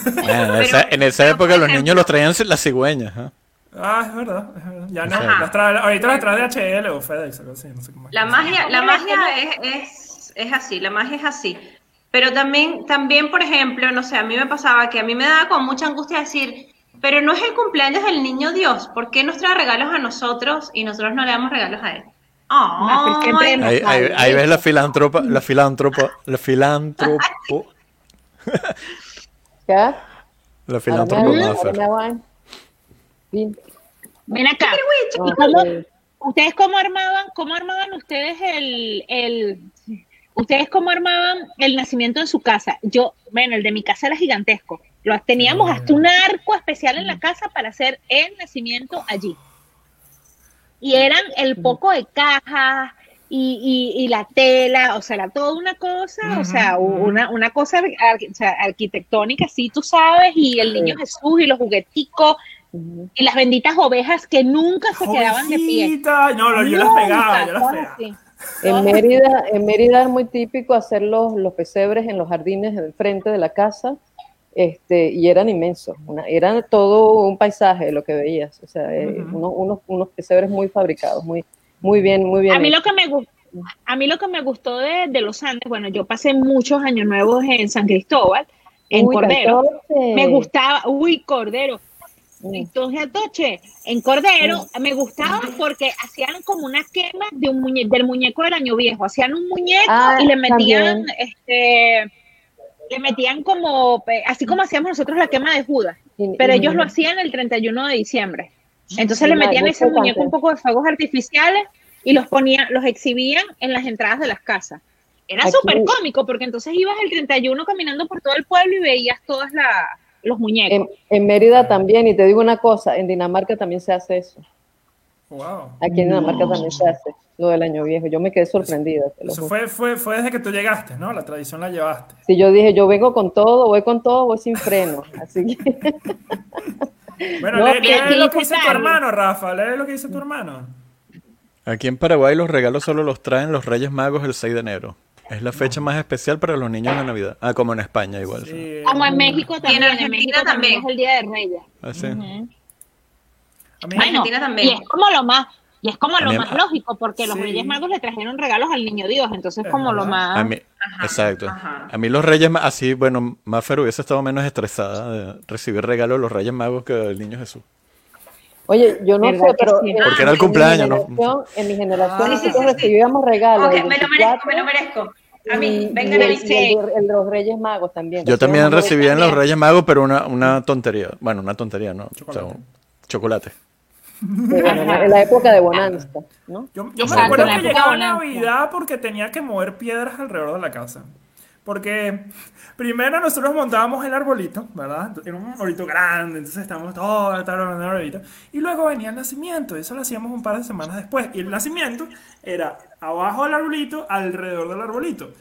Bueno, en, esa, en esa época los niños los traían las cigüeñas. ¿eh? Ah, es verdad, es verdad. Ya no, las trae, ahorita las trae de HL o FedEx, algo así, no sé cómo es. La magia, la ¿Cómo magia es? es, es, así, la magia es así. Pero también, también, por ejemplo, no sé, a mí me pasaba que a mí me daba con mucha angustia decir, pero no es el cumpleaños del niño Dios, ¿por qué nos trae regalos a nosotros y nosotros no le damos regalos a él? Ah, me- Ahí, ahí, ahí ves la filántropa, la filántropa, la filántropo, ¿Qué? la. Sí. Ven acá. No, ¿Y cómo- eh, ¿Ustedes cómo armaban, cómo armaban ustedes el, el, ustedes cómo armaban el nacimiento en su casa? Yo, bueno, el de mi casa era gigantesco. Lo teníamos hasta un arco especial en la casa para hacer el nacimiento allí. Y eran el poco de cajas y, y, y la tela, o sea, era toda una cosa, o sea, una, una cosa ar- o sea, arquitectónica, sí, tú sabes, y el niño Jesús y los jugueticos y las benditas ovejas que nunca se quedaban de pie. No, lo- yo las pegaba, yo las pegaba. así. En Mérida, en Mérida es muy típico hacer los, los pesebres en los jardines del frente de la casa, este, y eran inmensos, una, eran todo un paisaje lo que veías, o sea, eh, unos, unos, unos pesebres muy fabricados, muy, muy bien, muy bien. A mí lo hechos. que me gustó, a mí lo que me gustó de, de los Andes, bueno, yo pasé muchos años nuevos en San Cristóbal, en Uy, Cordero. 14. Me gustaba, uy, Cordero. Mm. Entonces, Atoche, en Cordero me gustaba porque hacían como una quema de un muñe del muñeco del año viejo. Hacían un muñeco Ah, y le metían, también. este, le metían como, eh, así como hacíamos nosotros la quema de Judas. Pero ellos lo hacían el 31 de diciembre. Entonces le Sí, metían ese muñeco un poco de fuegos artificiales y los ponían, los exhibían en las entradas de las casas. Era súper cómico porque entonces ibas el 31 caminando por todo el pueblo y veías todos la- los muñecos. En, en Mérida también, y te digo una cosa, en Dinamarca también se hace eso. Wow. Aquí en Dinamarca también se hace lo del año viejo. Yo me quedé sorprendida. Eso fue, fue, fue desde que tú llegaste, ¿no? La tradición la llevaste. Si yo dije, yo vengo con todo, voy con todo, voy sin freno. Así que Bueno, No, lee, lo que dice tu hermano, Rafa. Lee lo que dice tu hermano. Aquí en Paraguay los regalos solo los traen los Reyes Magos el 6 de enero. Es la fecha más especial para los niños de Navidad. Ah, como en España igual. sí. Sí. Como en México también, en, Argentina también también. es el Día de Reyes. Así. Ujú. A mí- Bueno, Argentina también. y es como lo más, y es como A lo mí- más lógico, porque los. Reyes Magos le trajeron regalos al niño Dios, entonces Es como lo más A mí, Ajá, exacto. ajá. A mí los Reyes Ma- así, bueno, Mafer hubiese estado menos estresada de recibir regalos de los Reyes Magos que del niño Jesús. Oye, yo no ¿Verdad sé, pero sí? Porque era el cumpleaños, ¿no? generación- En mi generación Ah. Sí, sí, nosotros recibíamos regalos. Ok, el me lo 24 merezco, me lo merezco. A mí, vengan a el, los Reyes Magos también. Yo también Recibíamos recibí en los. Reyes Magos, pero una, una tontería. Bueno, una tontería, ¿no? O sea, un- chocolate. Bueno, en la época de Bonanza, ¿no? Yo, yo me en la que llegaba. Navidad porque tenía que mover piedras alrededor de la casa. Porque primero nosotros montábamos el arbolito, ¿verdad? Era un arbolito grande, entonces estábamos todos alrededor del arbolito. Y luego venía el nacimiento, eso lo hacíamos un par de semanas después. Y el nacimiento era abajo del arbolito, alrededor del arbolito.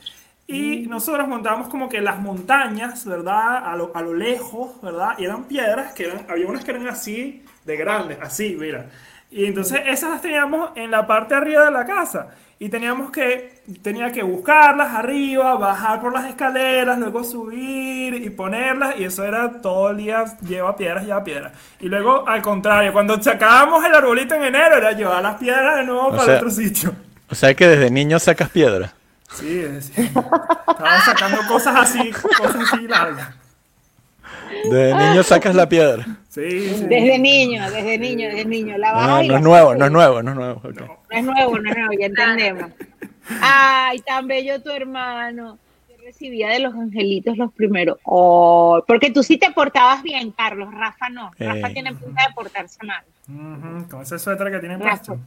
Y nosotros montábamos como que las montañas, ¿verdad? A lo, a lo lejos, ¿verdad? Y eran piedras que eran, había unas que eran así, de grandes, así, mira. Y entonces esas las teníamos en la parte de arriba de la casa. Y teníamos que, tenía que buscarlas arriba, bajar por las escaleras, luego subir y ponerlas. Y eso era todo el día, lleva piedras, lleva piedras. Y luego, al contrario, cuando sacábamos el arbolito en enero, era llevar las piedras de nuevo para sea- otro sitio. O sea que desde niño sacas piedra. Sí, es decir, estaba sacando cosas así, cosas así largas. Desde niño sacas la piedra. Sí, sí. desde niño, desde niño, desde niño. La No, no es nuevo, no es nuevo, no es nuevo. No es nuevo, no es nuevo, ya entendemos. Ay, tan bello tu hermano. Yo recibía de los angelitos los primeros. Oh, porque tú sí te portabas bien, Carlos. Rafa no. Rafa Eh. tiene pinta de portarse mal. Ujú, con ese suéter que tiene puesto.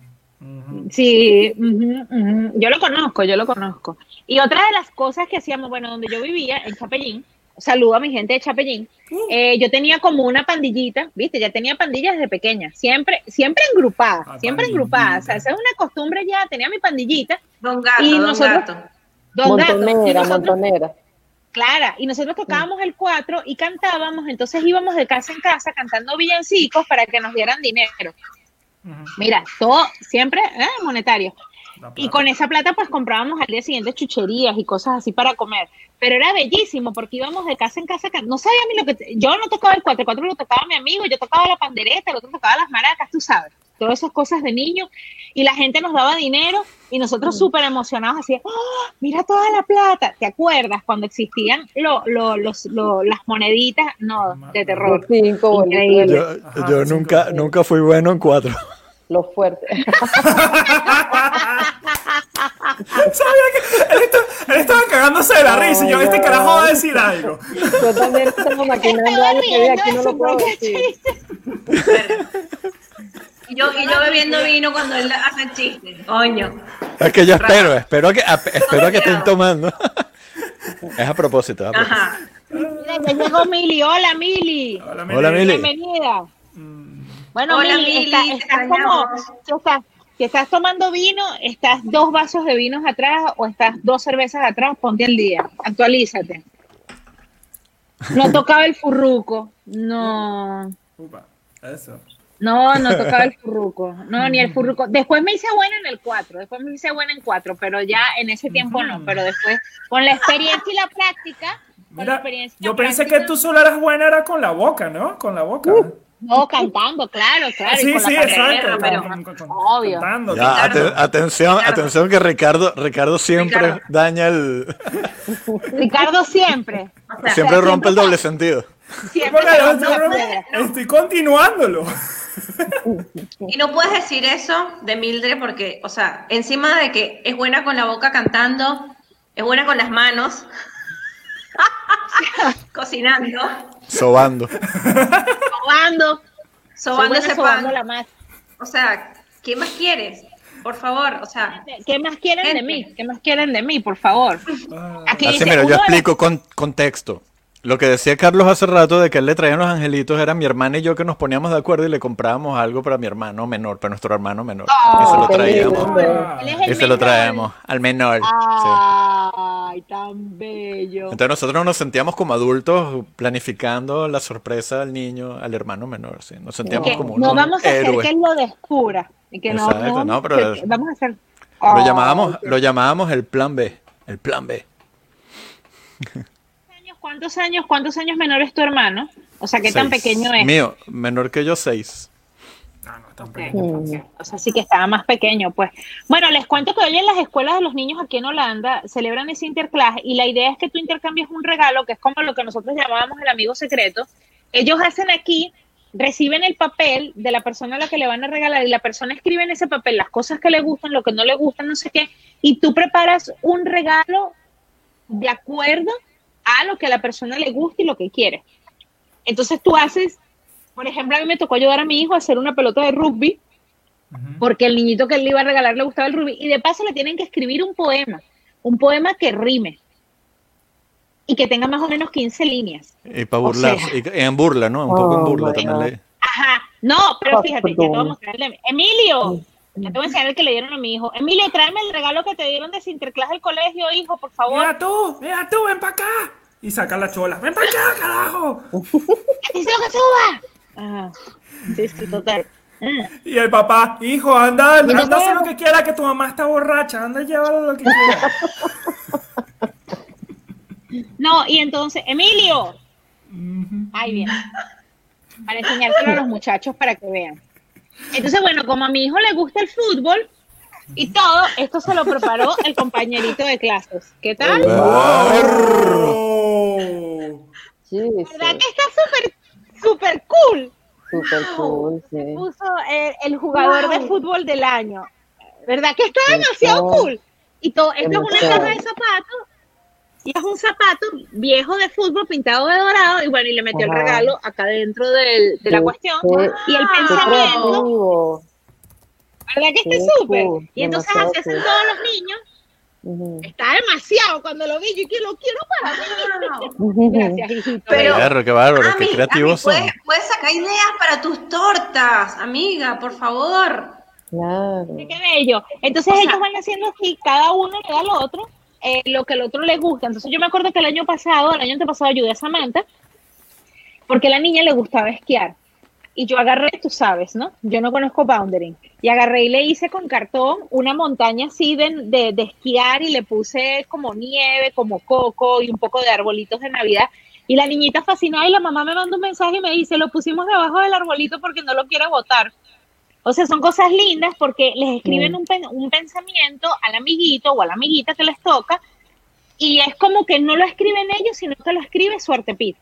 Sí, yo lo conozco, yo lo conozco. Y otra de las cosas que hacíamos, bueno, donde yo vivía, en Chapellín, saludo a mi gente de Chapellín, eh, yo tenía como una pandillita, viste, ya tenía pandillas desde pequeña, siempre, siempre engrupada, Ah, siempre pandillita. engrupada, o sea, esa es una costumbre ya, tenía mi pandillita, Don Gato, Y Don nosotros- Gato. don Gato, y Montonera, nosotros- montonera. Clara, y nosotros tocábamos el cuatro y cantábamos, entonces íbamos de casa en casa cantando villancicos para que nos dieran dinero. Mira, todo siempre eh, monetario. Y con esa plata pues comprábamos al día siguiente chucherías y cosas así para comer. Pero era bellísimo porque íbamos de casa en casa. No sabía a mí lo que... Yo no tocaba el cuatro, el cuatro lo tocaba mi amigo, yo tocaba la pandereta, el otro tocaba las maracas, tú sabes. Todas esas cosas de niño. Y la gente nos daba dinero y nosotros súper emocionados así, ¡Oh, mira toda la plata. ¿Te acuerdas cuando existían lo, lo- los, lo- las moneditas? No, de terror. cinco. Yo, Ajá, yo nunca, nunca fui bueno en cuatro. Los fuertes. Sabía que él, está- él estaba cagándose de la risa y yo, este carajo va a decir algo. Yo también estaba maquinando Estaba algo que aquí no lo puedo decir. chiste. Y yo, y yo bebiendo vino cuando él hace chistes. Coño. Es que yo espero, espero que, a- espero que estén tomando. Es a propósito. es a propósito. Ajá. Mira, ya llegó Mili. Hola, Mili. Hola, Hola, Mili. Bienvenida. Bueno, Hola, Mili, Mili, está- te estás como, si estás, si estás tomando vino, estás dos vasos de vinos atrás o estás dos cervezas atrás, ponte al día, actualízate. No tocaba el furruco, no, Upa, eso. no, no tocaba el furruco, no, ni el furruco. Después me hice buena en el 4, después me hice buena en 4, pero ya en ese tiempo no, pero después con la experiencia y la práctica, con la Mira, experiencia y la yo pensé que tú solo eras buena era con la boca, ¿no? Con la boca. No, cantando, claro, claro. sí, sí, exacto. pero- con- con- con- obvio. Cantando. Ya, atención, Ricardo. atención que Ricardo, Ricardo siempre Ricardo. daña el, Ricardo siempre. O sea, siempre rompe el doble sentido. Siempre. Estoy continuándolo. Y no puedes decir eso de Mildred porque, o sea, encima de que es buena con la boca cantando, es buena con las manos, cocinando, Sobando. Sobando. sobando ese sobando pan. la masa. O sea, ¿qué más quieres? por favor, o sea, ¿Qué más quieren de Gente. mí? ¿Qué más quieren de mí, por favor? Aquí Así, dice, mira, yo de explico con contexto. Lo que decía Carlos hace rato de que él le traían los angelitos era mi hermana y yo que nos poníamos de acuerdo y le comprábamos algo para mi hermano menor, para nuestro hermano menor. y se lo traíamos. Y se lo traemos al menor. sí. Ay, tan bello. Entonces nosotros nos sentíamos como adultos planificando la sorpresa al niño, al hermano menor. Sí. Nos sentíamos Que como no unos vamos a hacer que él lo descubra. Y que no, Exacto, no, no, pero que- es- vamos a hacer. Lo llamábamos, lo llamábamos el plan B. El plan B. ¿Cuántos años, cuántos años menor es tu hermano? O sea, ¿qué tan pequeño es? Mío, menor que yo, seis. No, no, tan pequeño. O sea, sí que estaba más pequeño, pues. Bueno, les cuento que hoy en las escuelas de los niños aquí en Holanda celebran ese interclass y la idea es que tú intercambies un regalo, que es como lo que nosotros llamábamos el amigo secreto. Ellos hacen aquí, reciben el papel de la persona a la que le van a regalar y la persona escribe en ese papel las cosas que le gustan, lo que no le gustan, no sé qué, y tú preparas un regalo de acuerdo a lo que a la persona le gusta y lo que quiere. Entonces tú haces, por ejemplo, a mí me tocó ayudar a mi hijo a hacer una pelota de rugby porque el niñito que él le iba a regalar le gustaba el rugby y de paso le tienen que escribir un poema, un poema que rime y que tenga más o menos 15 líneas. Y para O burlar. sea. y en burla, ¿no? Un poco en Oh, burla también. Le- Ajá, no, pero fíjate, ya te voy a Emilio, ya te voy a enseñar el que le dieron a mi hijo. Emilio, tráeme el regalo que te dieron de Sinterklaas del colegio, hijo, por favor. Mira tú, mira tú, ven para acá. Y saca la chola. Ven para acá, carajo. ¡Que se lo que suba! Ajá, sí, sí, total. Mm. Y el papá, hijo, anda, anda, te- lo que quiera, que tu mamá está borracha. Anda, llévalo lo que quiera. No, y entonces, Emilio. Ahí viene. Para enseñárselo a los muchachos para que vean. Entonces, bueno, como a mi hijo le gusta el fútbol y todo, esto se lo preparó el compañerito de clases. ¿Qué tal? Oh. Jesus, ¿Verdad que está súper, súper cool? super cool, sí. Puso el, el jugador de fútbol del año. ¿Verdad que está demasiado cool? Y todo, esto es una caja de zapatos. Y es un zapato viejo de fútbol pintado de dorado. Y bueno, y le metió el regalo acá dentro del- de la cuestión. Y el pensamiento, creativo. ¿verdad que está súper? cool, Y entonces así hacen cool. todos los niños. Está demasiado cuando lo vi. Yo que lo quiero para mí. Gracias, hijito. Pero- qué bárbaro, qué creativos Ami, son. ¿puedes, puedes sacar ideas para tus tortas, amiga, por favor. Claro. Qué bello. Entonces O sea- ellos van haciendo así, cada uno le da al otro eh, lo que al otro le gusta. Entonces yo me acuerdo que el año pasado, el año antepasado ayudé a Samantha porque a la niña le gustaba esquiar. Y yo agarré, tú sabes, ¿no? Yo no conozco boundary. Y agarré y le hice con cartón una montaña así de, de, de esquiar y le puse como nieve, como coco y un poco de arbolitos de Navidad. Y la niñita fascinada y la mamá me manda un mensaje y me dice, lo pusimos debajo del arbolito porque no lo quiere botar. O sea, son cosas lindas porque les escriben Mm. un, pen- un pensamiento al amiguito o a la amiguita que les toca y es como que no lo escriben ellos, sino que lo escribe Suerte Pit.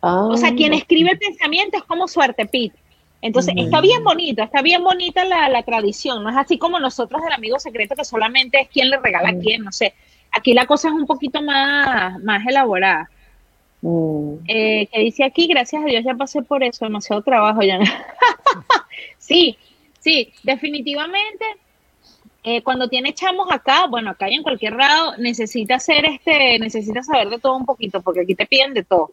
Ah, O sea, quien escribe el pensamiento es como Suerte Pit. Entonces, está bien bonito, está bien bonita la, la tradición. No es así como nosotros del amigo secreto que solamente es quien le regala a quién, no sé. Aquí la cosa es un poquito más, más elaborada. Mm, Eh, que dice aquí, gracias a Dios ya pasé por eso, demasiado trabajo ya. sí, sí, definitivamente. eh, cuando tiene chamos acá, bueno, acá y en cualquier lado, necesita hacer este, necesita saber de todo un poquito, porque aquí te piden de todo.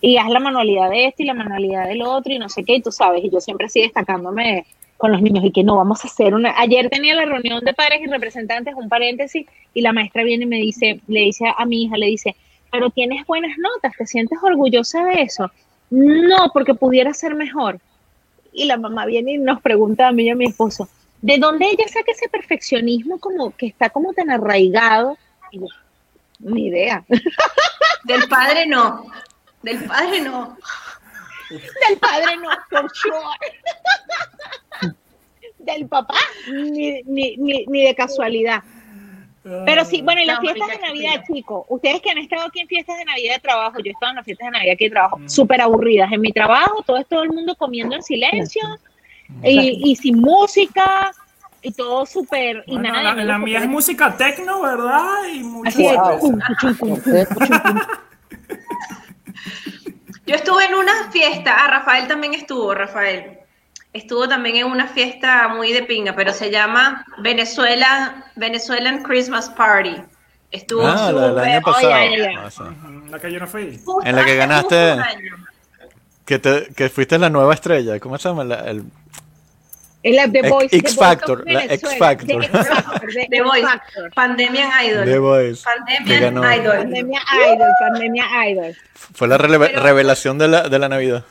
Y haz la manualidad de este y la manualidad del otro y no sé qué, y tú sabes, y yo siempre así destacándome con los niños y que no vamos a hacer una. Ayer tenía la reunión de padres y representantes, un paréntesis, y la maestra viene y me dice, le dice a mi hija, le dice, pero tienes buenas notas, ¿te sientes orgullosa de eso? No, porque pudiera ser mejor. Y la mamá viene y nos pregunta a mí y a mi esposo, ¿de dónde ella saca ese perfeccionismo como que está como tan arraigado? Y yo, ni idea. Del padre no. Del padre no. Del padre no, por sure. Del papá, ni, ni, ni, ni de casualidad. Pero sí, bueno, y las No, fiestas de Navidad, chicos, ustedes que han estado aquí en fiestas de Navidad de trabajo, yo he estado en las fiestas de Navidad aquí de trabajo, súper aburridas. En mi trabajo, todo es todo el mundo comiendo en silencio y, y sin música y todo súper. y Bueno, nada la, de la amigos mía es secretos. música techno, ¿verdad? Y mucho Así. Yo estuve en una fiesta, ah, Rafael también estuvo, Rafael. Estuvo también en una fiesta muy de pinga, pero se llama Venezuela, Venezuelan Christmas Party. Estuvo Ah, la del año pasado. Oye, Ah. La que yo no fui. justo En la que ganaste-. Que, te, que fuiste la nueva estrella. ¿Cómo se llama? La- el, Es la The X- Voice. X Factor, la X. Factor. The Voice. Pandemian Idol. The Voice. Pandemian. Idol. Pandemia Idol, Pandemia Idol. Fue la revelación de la, de la Navidad.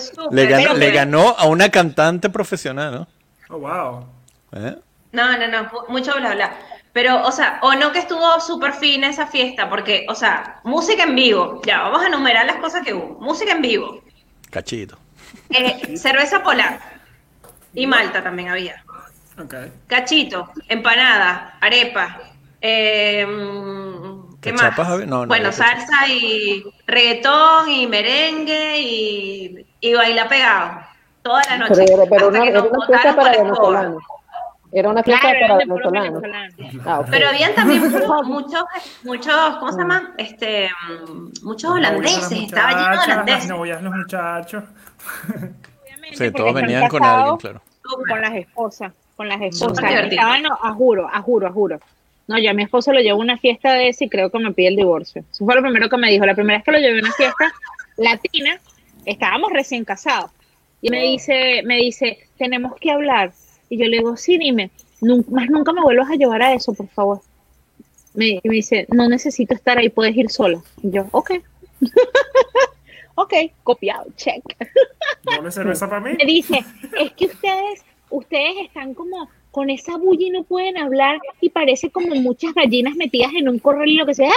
Súper, Le ganó, pero- le ganó a una cantante profesional, ¿no? Oh, wow. ¿Eh? No, no, no, mucho bla bla. Pero, o sea, o no que estuvo súper fina esa fiesta, porque, o sea, música en vivo. Ya, vamos a enumerar las cosas que hubo. Música en vivo. Cachito. Eh, cerveza polar. Y Malta también había. Ok. Cachito, empanada, arepa. eh, mm, ¿Qué más? ¿Cachapas había? No, no bueno, salsa y reggaetón y merengue y, y baila pegado. Toda la noche. Pero, era- pero una, era una fiesta para venezolanos. Era una fiesta Claro, para venezolanos. venezolanos. Ah, ok. Pero habían también muchos, muchos, ¿cómo se llaman? Este, mm, muchos holandeses, estaba lleno de Las holandeses. novias, los muchachos. Sí, todos venían con alguien, claro. Con las esposas, con las esposas. Estaban, no, a juro, a juro, a juro. No, yo a mi esposo lo llevo a una fiesta de ese y creo que me pide el divorcio. Eso fue lo primero que me dijo. La primera vez que lo llevé a una fiesta latina, estábamos recién casados. Y me dice, me dice, tenemos que hablar. Y yo le digo, sí, dime, nun- más nunca me vuelvas a llevar a eso, por favor. Me, y me dice, no necesito estar ahí, puedes ir sola. Y yo, ok. ok, copiado, check. Doble cerveza para mí. Me dice, es que ustedes, ustedes están como con esa bulla y no pueden hablar y parece como muchas gallinas metidas en un corral y lo que sea.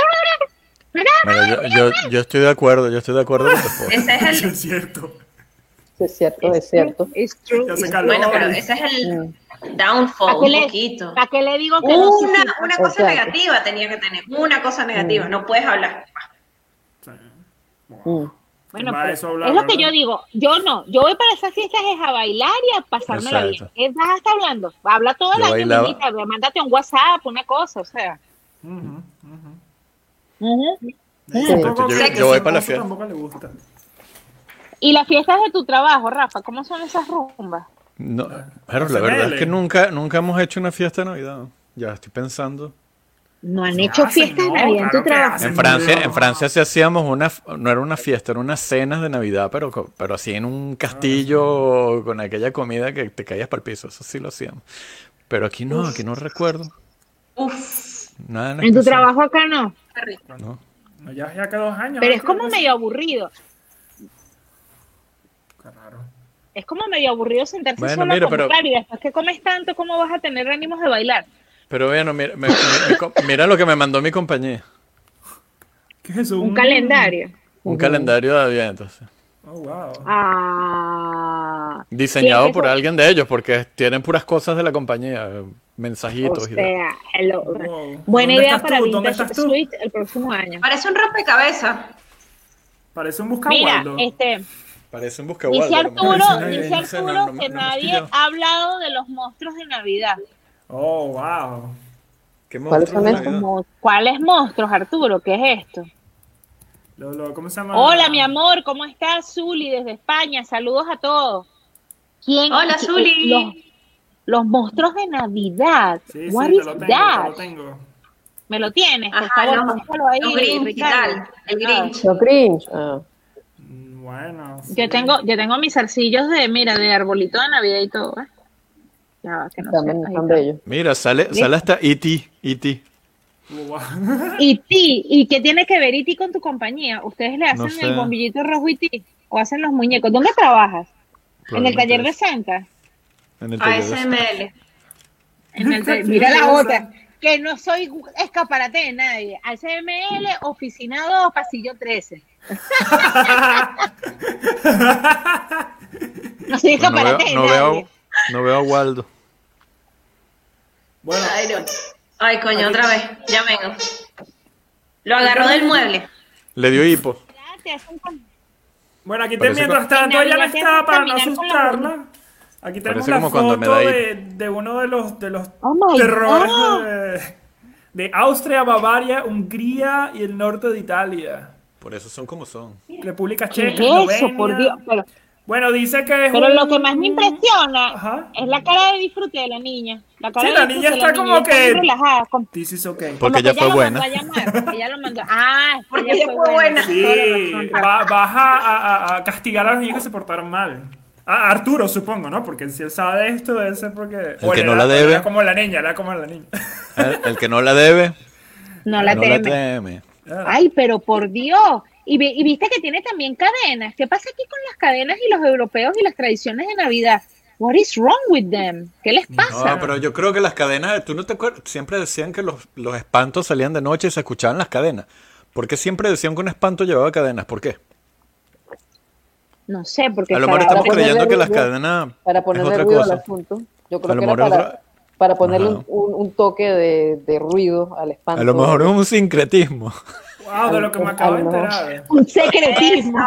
Mira, yo, yo, yo estoy de acuerdo, yo estoy de acuerdo con tu esposa. Ese es Eso el, es cierto. Sí, es cierto, es cierto. It's true. Bueno, pero ese es el Mm. downfall, ¿Para qué un le- poquito. ¿Para qué le digo que no? Una, sí. una cosa Exacto. negativa tenía que tener, una cosa negativa, no puedes hablar. Sí. Mm. Bueno, a hablar, es lo que ¿verdad? yo digo. Yo no, yo voy para esas fiestas es a bailar y a pasármela bien. ¿Qué vas a estar hablando? Habla todo el Yo año, bailaba- mándate un WhatsApp, una cosa, o sea. Sí. Yo- voy para la fiesta. Tampoco le gusta. Y las fiestas de tu trabajo, Rafa, ¿cómo son esas rumbas? No, pero la verdad es que nunca, nunca hemos hecho una fiesta de Navidad. Ya estoy pensando. No han hecho hacen, fiestas de ¿no? Navidad en tu trabajo. hacen. En Francia, no. en Francia sí hacíamos una, no era una fiesta, eran unas cenas de Navidad, pero, pero así en un castillo con aquella comida que te caías para el piso, eso sí lo hacíamos. Pero aquí no, aquí no recuerdo. Uf, Nada en En tu trabajo acá no. Qué rico. ¿no? No, ya, ya que dos años. Pero es como medio aburrido. raro. Es como medio aburrido sentarse Bueno, solo mira, a pero- y después que comes tanto, ¿cómo vas a tener ánimos de bailar? Pero bueno, mira, me- me- me co- mira lo que me mandó mi compañía. ¿Qué es eso? Un calendario. Un calendario de adviento. sí. Oh, wow. Ah. Diseñado por alguien de ellos, porque tienen puras cosas de la compañía, O mensajitos sea, hello. Wow. Buena ¿Dónde idea estás para Vintage? Suite el próximo año. Parece un rompecabezas. Parece un Mira, buscagualdo. este, Parece un dice buscaguardo. Arturo, dice Arturo que nadie ha hablado de los monstruos de Navidad. Oh, wow. ¿Qué ¿Cuáles son monstruos? Navidad? Como, ¿Cuáles monstruos, Arturo? ¿Qué es esto? Lo- lo- ¿Cómo se llama? Hola, mi amor, ¿cómo estás? Zuli, desde España. Saludos a todos. ¿Quién? Hola, Zuli. Los, los monstruos de Navidad. Sí, What sí, is te lo tengo, that? te lo tengo. ¿Me lo tienes? Por Ajá, favor, los- póntalo ahí, Grinch tal, el Grinch. Ah. Mm, Bueno. sí. Yo tengo, yo tengo mis zarcillos de, mira, de arbolito de Navidad y todo, ¿eh? Que no También sé. ahí están está. bellos. Mira, sale, sale hasta E E.T. E.T. ¿Y ti? ¿Y qué tiene que ver Iti con tu compañía? ¿Ustedes le hacen No sé. el bombillito rojo Iti? ¿O hacen los muñecos? ¿Dónde trabajas? ¿En el taller de Santa? En el ASML. En el Mira la otra. Que no soy escaparate de nadie. ACML, oficina 2, pasillo 13. No soy No escaparate veo, de no, nadie. veo, no veo a Waldo. Bueno, Ay, no. Ay, coño, otra vez. Ya vengo. Lo agarró del mueble. Le dio hipo. Con- bueno, aquí te, mientras tanto ella Navidad está para no la asustarla. Aquí tenemos Parece la como me foto da de, de uno de los, de los Oh terrores de, de Austria, Bavaria, Hungría y el norte de Italia. Por eso son como son. República ¿Qué Checa, es eso? Por Dios. Pero, Bueno, dice que es Pero un- lo que más me impresiona Ajá. es la cara de disfrute de la niña. La cara Sí, de la niña está como está muy que- relajada. como- This is okay. Porque como que ella fue buena. ella lo mandó. Ah, Porque ella fue buena. Sí, la vas a, a- a castigar a los niños que se portaron mal. A Arturo, supongo, ¿no? Porque si él sabe esto, debe ser porque... El que no la debe. Era como la niña, era como la niña. El, el que no la debe, No la no teme. la teme. Ay, pero por Dios. Y, vi- y viste que tiene también cadenas. ¿Qué pasa aquí con las cadenas y los europeos y las tradiciones de Navidad? What is wrong with them? ¿Qué les pasa? No, pero yo creo que las cadenas, tú no te acuerdas, siempre decían que los, los espantos salían de noche y se escuchaban las cadenas. ¿Por qué siempre decían que un espanto llevaba cadenas? ¿Por qué? No sé, porque A lo mejor estamos creyendo que las cadenas Para es ponerle otra ruido al asunto. Yo A creo lo que era para, otra- para ponerle un, un- un toque de, de ruido al espanto. A lo mejor es un sincretismo. Wow, de lo que me acabo de enterar. un secretismo.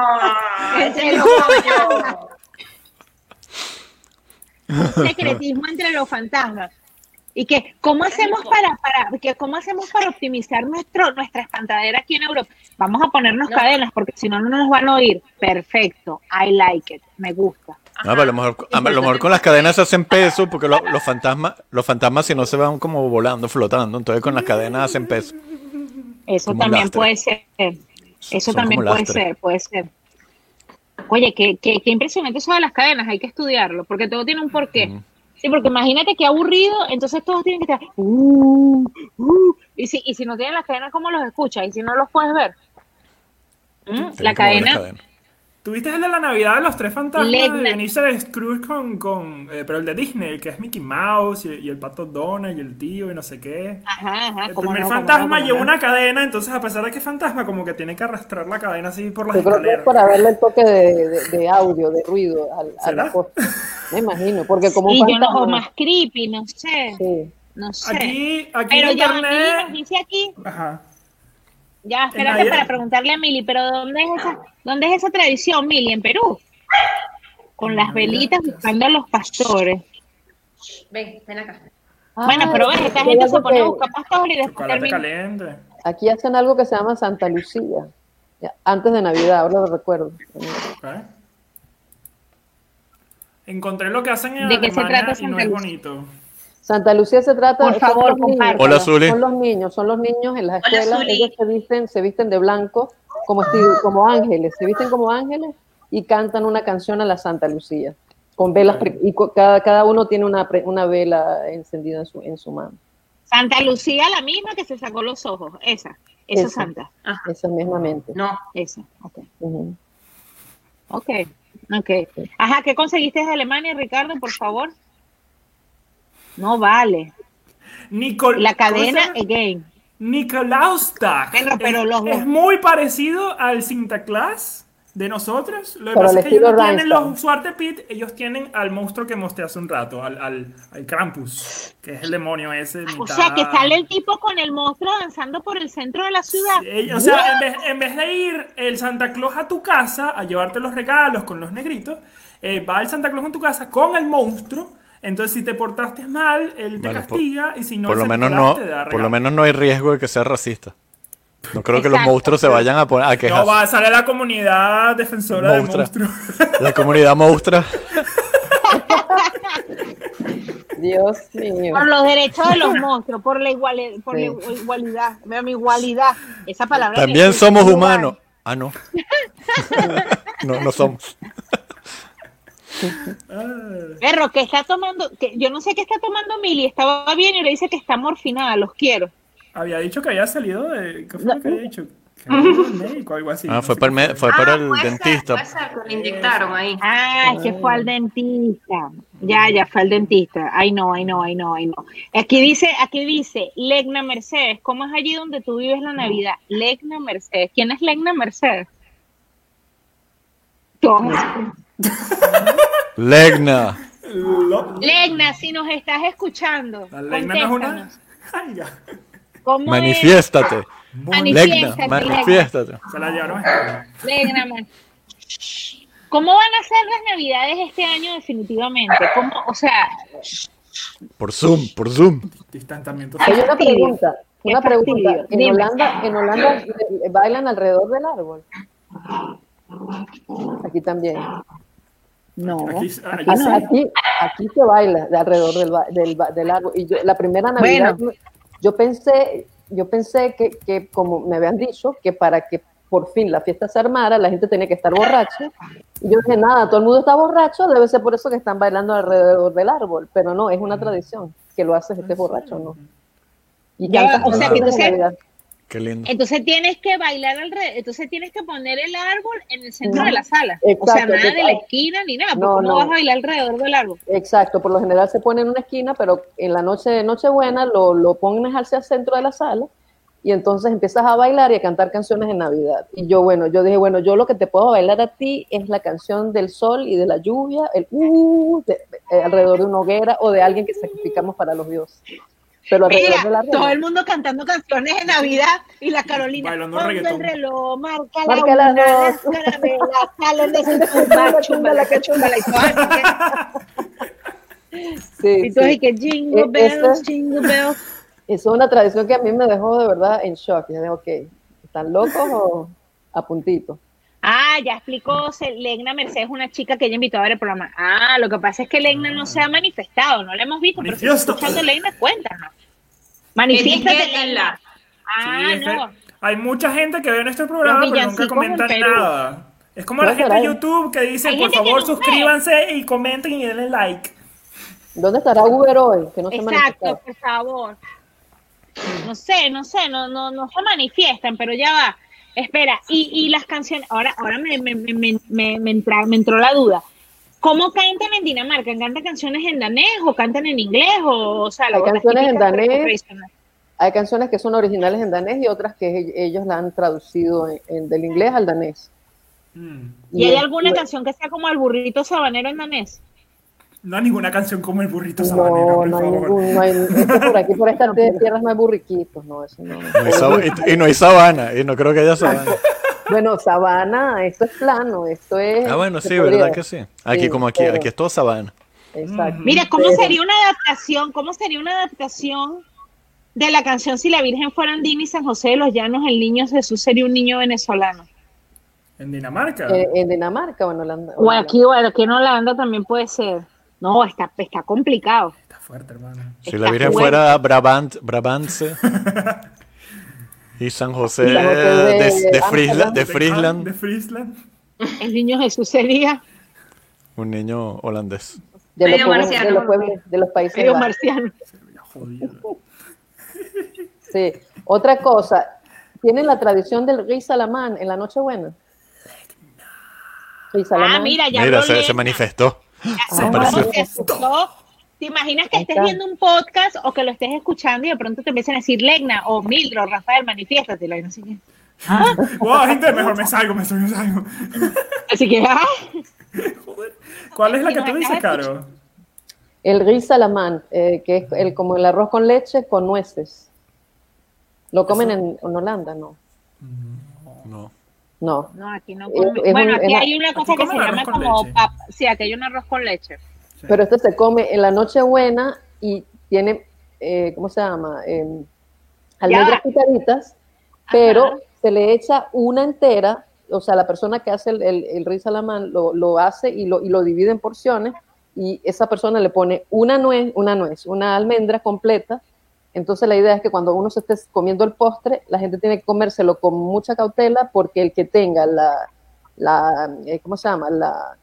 Secretismo entre los fantasmas. Y que, ¿cómo hacemos para, para, que, cómo hacemos para optimizar nuestro, nuestra espantadera aquí en Europa? Vamos a ponernos cadenas porque si no, no nos van a oír. Perfecto. I like it. Me gusta. No, pero a lo mejor, a lo mejor con las cadenas se hacen peso porque lo- los fantasmas, los fantasmas si no se van como volando, flotando, entonces con las cadenas hacen peso. Eso Como también lastre. puede ser. Eso Son también puede ser, puede ser. Oye, qué, qué, qué impresionante eso de las cadenas, hay que estudiarlo, porque todo tiene un porqué. Sí, porque imagínate qué aburrido, entonces todos tienen que estar. "Uh, uh", y, si, y si no tienen las cadenas, ¿cómo los escuchas? Y si no los puedes ver. Mm, La cadena. ¿Tuviste el de la Navidad de los tres fantasmas Legna. de de Scrooge con, con eh, pero el de Disney, el que es Mickey Mouse y, y el pato Donald y el tío y no sé qué? Ajá, ajá. El cómo primer no, fantasma no, lleva no. una cadena, entonces a pesar de que es fantasma, como que tiene que arrastrar la cadena así por las Yo creo que es escaleras. para darle el toque de, de- de audio, de ruido al, a la cosa. Me imagino, porque como un no, o fantasma- más creepy, no sé. Sí. No sé. Aquí, aquí Pero en ya internet. nos dice aquí, Ajá. Ya, espérate para preguntarle a Mili, pero ¿dónde es esa, dónde es esa tradición, Mili? En Perú. Con las velitas buscando a los pastores. Ven, ven acá. Bueno, Ah, pero ves, esta gente se pone a buscar pastores y después Chocolate termina. caliente. Aquí hacen algo que se llama Santa Lucía. Ya, Antes de Navidad, ahora lo recuerdo. Encontré lo que hacen en ¿De qué se Alemania trata y no Santa es Lucía? Santa Lucía se trata Por son favor, niños, compártelo. Hola, Zuli. Son los niños, son los niños en las Hola, escuelas, Zuli. ellos se visten, se visten de blanco como como ángeles, se visten como ángeles y cantan una canción a la Santa Lucía con velas y cada, cada uno tiene una, pre- una vela encendida en su, en su mano. Santa Lucía, la misma que se sacó los ojos. Esa. Esa Esa. santa. Esa mismamente. No, Esa. Ok. Ok. Ok. Ajá, ¿qué conseguiste de Alemania, Ricardo, por favor? No vale. Nicol La ¿cómo se cadena, again. Nicolaustag. Pero- pero es, los- es muy parecido al Sinterklaas de nosotros. Lo que Pero pasa es que ellos no tienen los Suarte Pit, ellos tienen al monstruo que mostré hace un rato, al, al, al Krampus, que es el demonio ese. O mitad- sea, que sale el tipo con el monstruo danzando por el centro de la ciudad. Sí, o sea, en vez, en vez de ir el Santa Claus a tu casa a llevarte los regalos con los negritos, eh, va el Santa Claus en tu casa con el monstruo. Entonces, si te portaste mal, él te por- castiga y si no, por lo menos no, te da por lo menos no hay riesgo de que sea racista. No creo que los monstruos se vayan a poner a No, quejar. va a salir la comunidad defensora del Monstrua. monstruo. La comunidad monstrua. Dios mío. Por los derechos de los monstruos, por la, iguali- por la Sí. igualdad. Vean, mi igualdad. Esa palabra. que También somos igual. humanos. Ah, no. No, no somos. Perro, que está tomando, que yo no sé qué está tomando Mili, estaba bien y ahora dice que está morfinada, los quiero. Había dicho que había salido de. ¿Qué fue lo que había dicho? Que había ido al médico o algo así. Ah, no fue sé para el, Ah, para el puede ser, dentista. puede ser, que le inyectaron ahí. Ah, es que fue al dentista. Ya, ya fue al dentista. Ay no, ay no, ay no, ay no. Aquí dice, aquí dice, Legna Mercedes, ¿cómo es allí donde tú vives la Navidad? Legna Mercedes. ¿Quién es Legna Mercedes? Todos. Legna. Legna, si nos estás escuchando, La legna no es una. Ay, ya. ¿Cómo es? Manifiéstate. Legna, Manifiéstate, manifiéstate. Se la llevaron. Legna, man. ¿Cómo van a ser las Navidades este año definitivamente? ¿Cómo, o sea, Por Zoom, por Zoom. Distanciamiento. Hay una pregunta, una pregunta. En Dime. Holanda, en Holanda eh, bailan alrededor del árbol. Aquí también. No, Aquí- aquí, aquí no. se baila de alrededor del, ba- del, ba- del árbol. Y yo, la primera Navidad, yo pensé, yo pensé que, que, como me habían dicho, que para que por fin la fiesta se armara, la gente tenía que estar borracha. Y yo dije, nada, todo el mundo está borracho, debe ser por eso que están bailando alrededor del árbol. Pero no, es una tradición, que lo haces estés borracho, ¿no? Y Ya, o sea, de entonces- Navidad. Qué lindo. Entonces tienes que bailar alrededor, entonces tienes que poner el árbol en el centro No. de la sala. o sea, Exacto, nada de la exacto. esquina ni nada, porque No, ¿cómo no. vas a bailar alrededor del árbol? Exacto, por lo general se pone en una esquina, pero en la noche de Nochebuena lo, lo pones hacia el centro de la sala y entonces empiezas a bailar y a cantar canciones de Navidad. Y yo, bueno, yo dije, bueno, yo lo que te puedo bailar a ti es la canción del sol y de la lluvia, el uh, de- alrededor de una hoguera o de alguien que sacrificamos para los dioses. Pero alrededor Mira, del árbol. todo el mundo cantando canciones de Navidad y la Carolina Bailando reggaetón. el reloj, marca, Marca la las una, las dos. caramelas, salen de su tumba, chúmbala, que chúmbala, y todas, Sí, y todo, sí. que jingle Eh, bells, jingle bells. Es una tradición que a mí me dejó de verdad en shock. Y dije, ok, ¿están locos o a puntito? Ah, ya explicó Legna Mercedes, una chica que ella invitó a ver el programa. Ah, lo que pasa es que Legna no se ha manifestado, no la hemos visto, pero si escuchando Legna, cuéntanos. Manifiéstate, Etiquétenla. Legna. Ah, Sí, no. Hay mucha gente que ve nuestro programa, pero nunca Perú. nada. Es como la gente de. YouTube que dice, por favor, no ve. suscríbanse y comenten y denle like. ¿Dónde estará Uber hoy? Que no se Exacto, manifestó. por favor. No sé, no sé, no, no, no se manifiestan, pero ya va. Espera, y, y las canciones, ahora, ahora me, me, me, me, me, me entra- me entró la duda. ¿Cómo cantan en Dinamarca? ¿Cantan canciones en danés o cantan en inglés? O, o sea, Hay las canciones en danés. Hay canciones que son originales en danés y otras que ellos la han traducido en- en- del inglés al danés. Mm. ¿Y hay es- alguna y- canción que sea como el burrito sabanero en danés? No hay ninguna canción como el burrito sabanero, No, por no hay favor. ningún, no hay, es que por aquí, por estas tierras no hay burriquitos, no, eso no. No hay sab- y, y no hay sabana, y no creo que haya sabana. Bueno, sabana, esto es plano, esto es... Ah, bueno, sí, podría- ¿verdad que sí? Aquí Sí, como aquí, pero- aquí es todo sabana. Exacto. Mira, ¿cómo Pero- sería una adaptación? ¿Cómo sería una adaptación de la canción Si la Virgen fuera Andina y San José de los Llanos, el niño Jesús sería un niño venezolano? En Dinamarca. Eh, en Dinamarca o en Holanda. O aquí, bueno, aquí en Holanda también puede ser. No, está, está complicado. Está fuerte, hermano. Si Está la Virgen fuerte. fuera Brabant, Brabantse y San José Y San José de, de- de, de Friesland, de De Friesland, Friesland. El niño Jesús sería un niño holandés. de, los pueblos, marciano. de los pueblos, de los países medio marciano. Sí. Otra cosa, tienen la tradición del Rey Salamán en la Nochebuena. Ah, mira, ya Mira, se, manifestó. Ah. Se asustó. ¿Te imaginas que estés viendo un podcast o que lo estés escuchando y de pronto te empiezan a decir Legna o Mildred o Rafael, manifiéstate? y no sé qué. Wow, gente, mejor me salgo, me salgo, me salgo. Así que, ah, ¿Cuál es la que tú dices, Caro? El Rey Salamán, eh, que es el, como el arroz con leche con nueces. ¿Lo comen en, en Holanda? No. No. No. no, aquí no Es- come. es Bueno, un- aquí hay una cosa que se comen llama como pap- Sí, aquí hay un arroz con leche. Pero este se come en la Nochebuena y tiene, eh, ¿cómo se llama? Eh, almendras picaditas, pero Ajá. se le echa una entera, o sea, la persona que hace el, el, el Rey Salamán lo, lo hace y lo, y lo divide en porciones y esa persona le pone una nuez, una nuez, una almendra completa. Entonces la idea es que cuando uno se esté comiendo el postre, la gente tiene que comérselo con mucha cautela porque el que tenga la, la eh, ¿cómo se llama? La,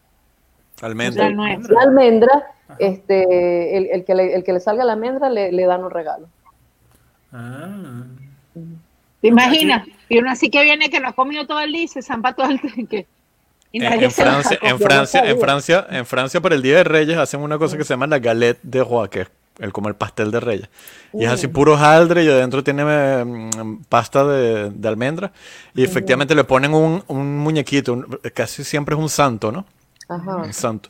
Almendra. La nuez. la almendra, este, el, el que le, el que le salga la almendra le, le dan un regalo. Ah. ¿Te imaginas? Y uno así que viene que no ha comido todo el día y se zampa todo el que y En, nadie en se lo Francia, en Francia, en. Francia, en Francia para el Día de Reyes hacen una cosa que se llama la galette de roi, que es el, como el pastel de Reyes. Y es así puro hojaldre y adentro tiene mm, pasta de, de almendra. Y efectivamente le ponen un, un muñequito, un- casi siempre es un santo, ¿no? Ajá. Santo.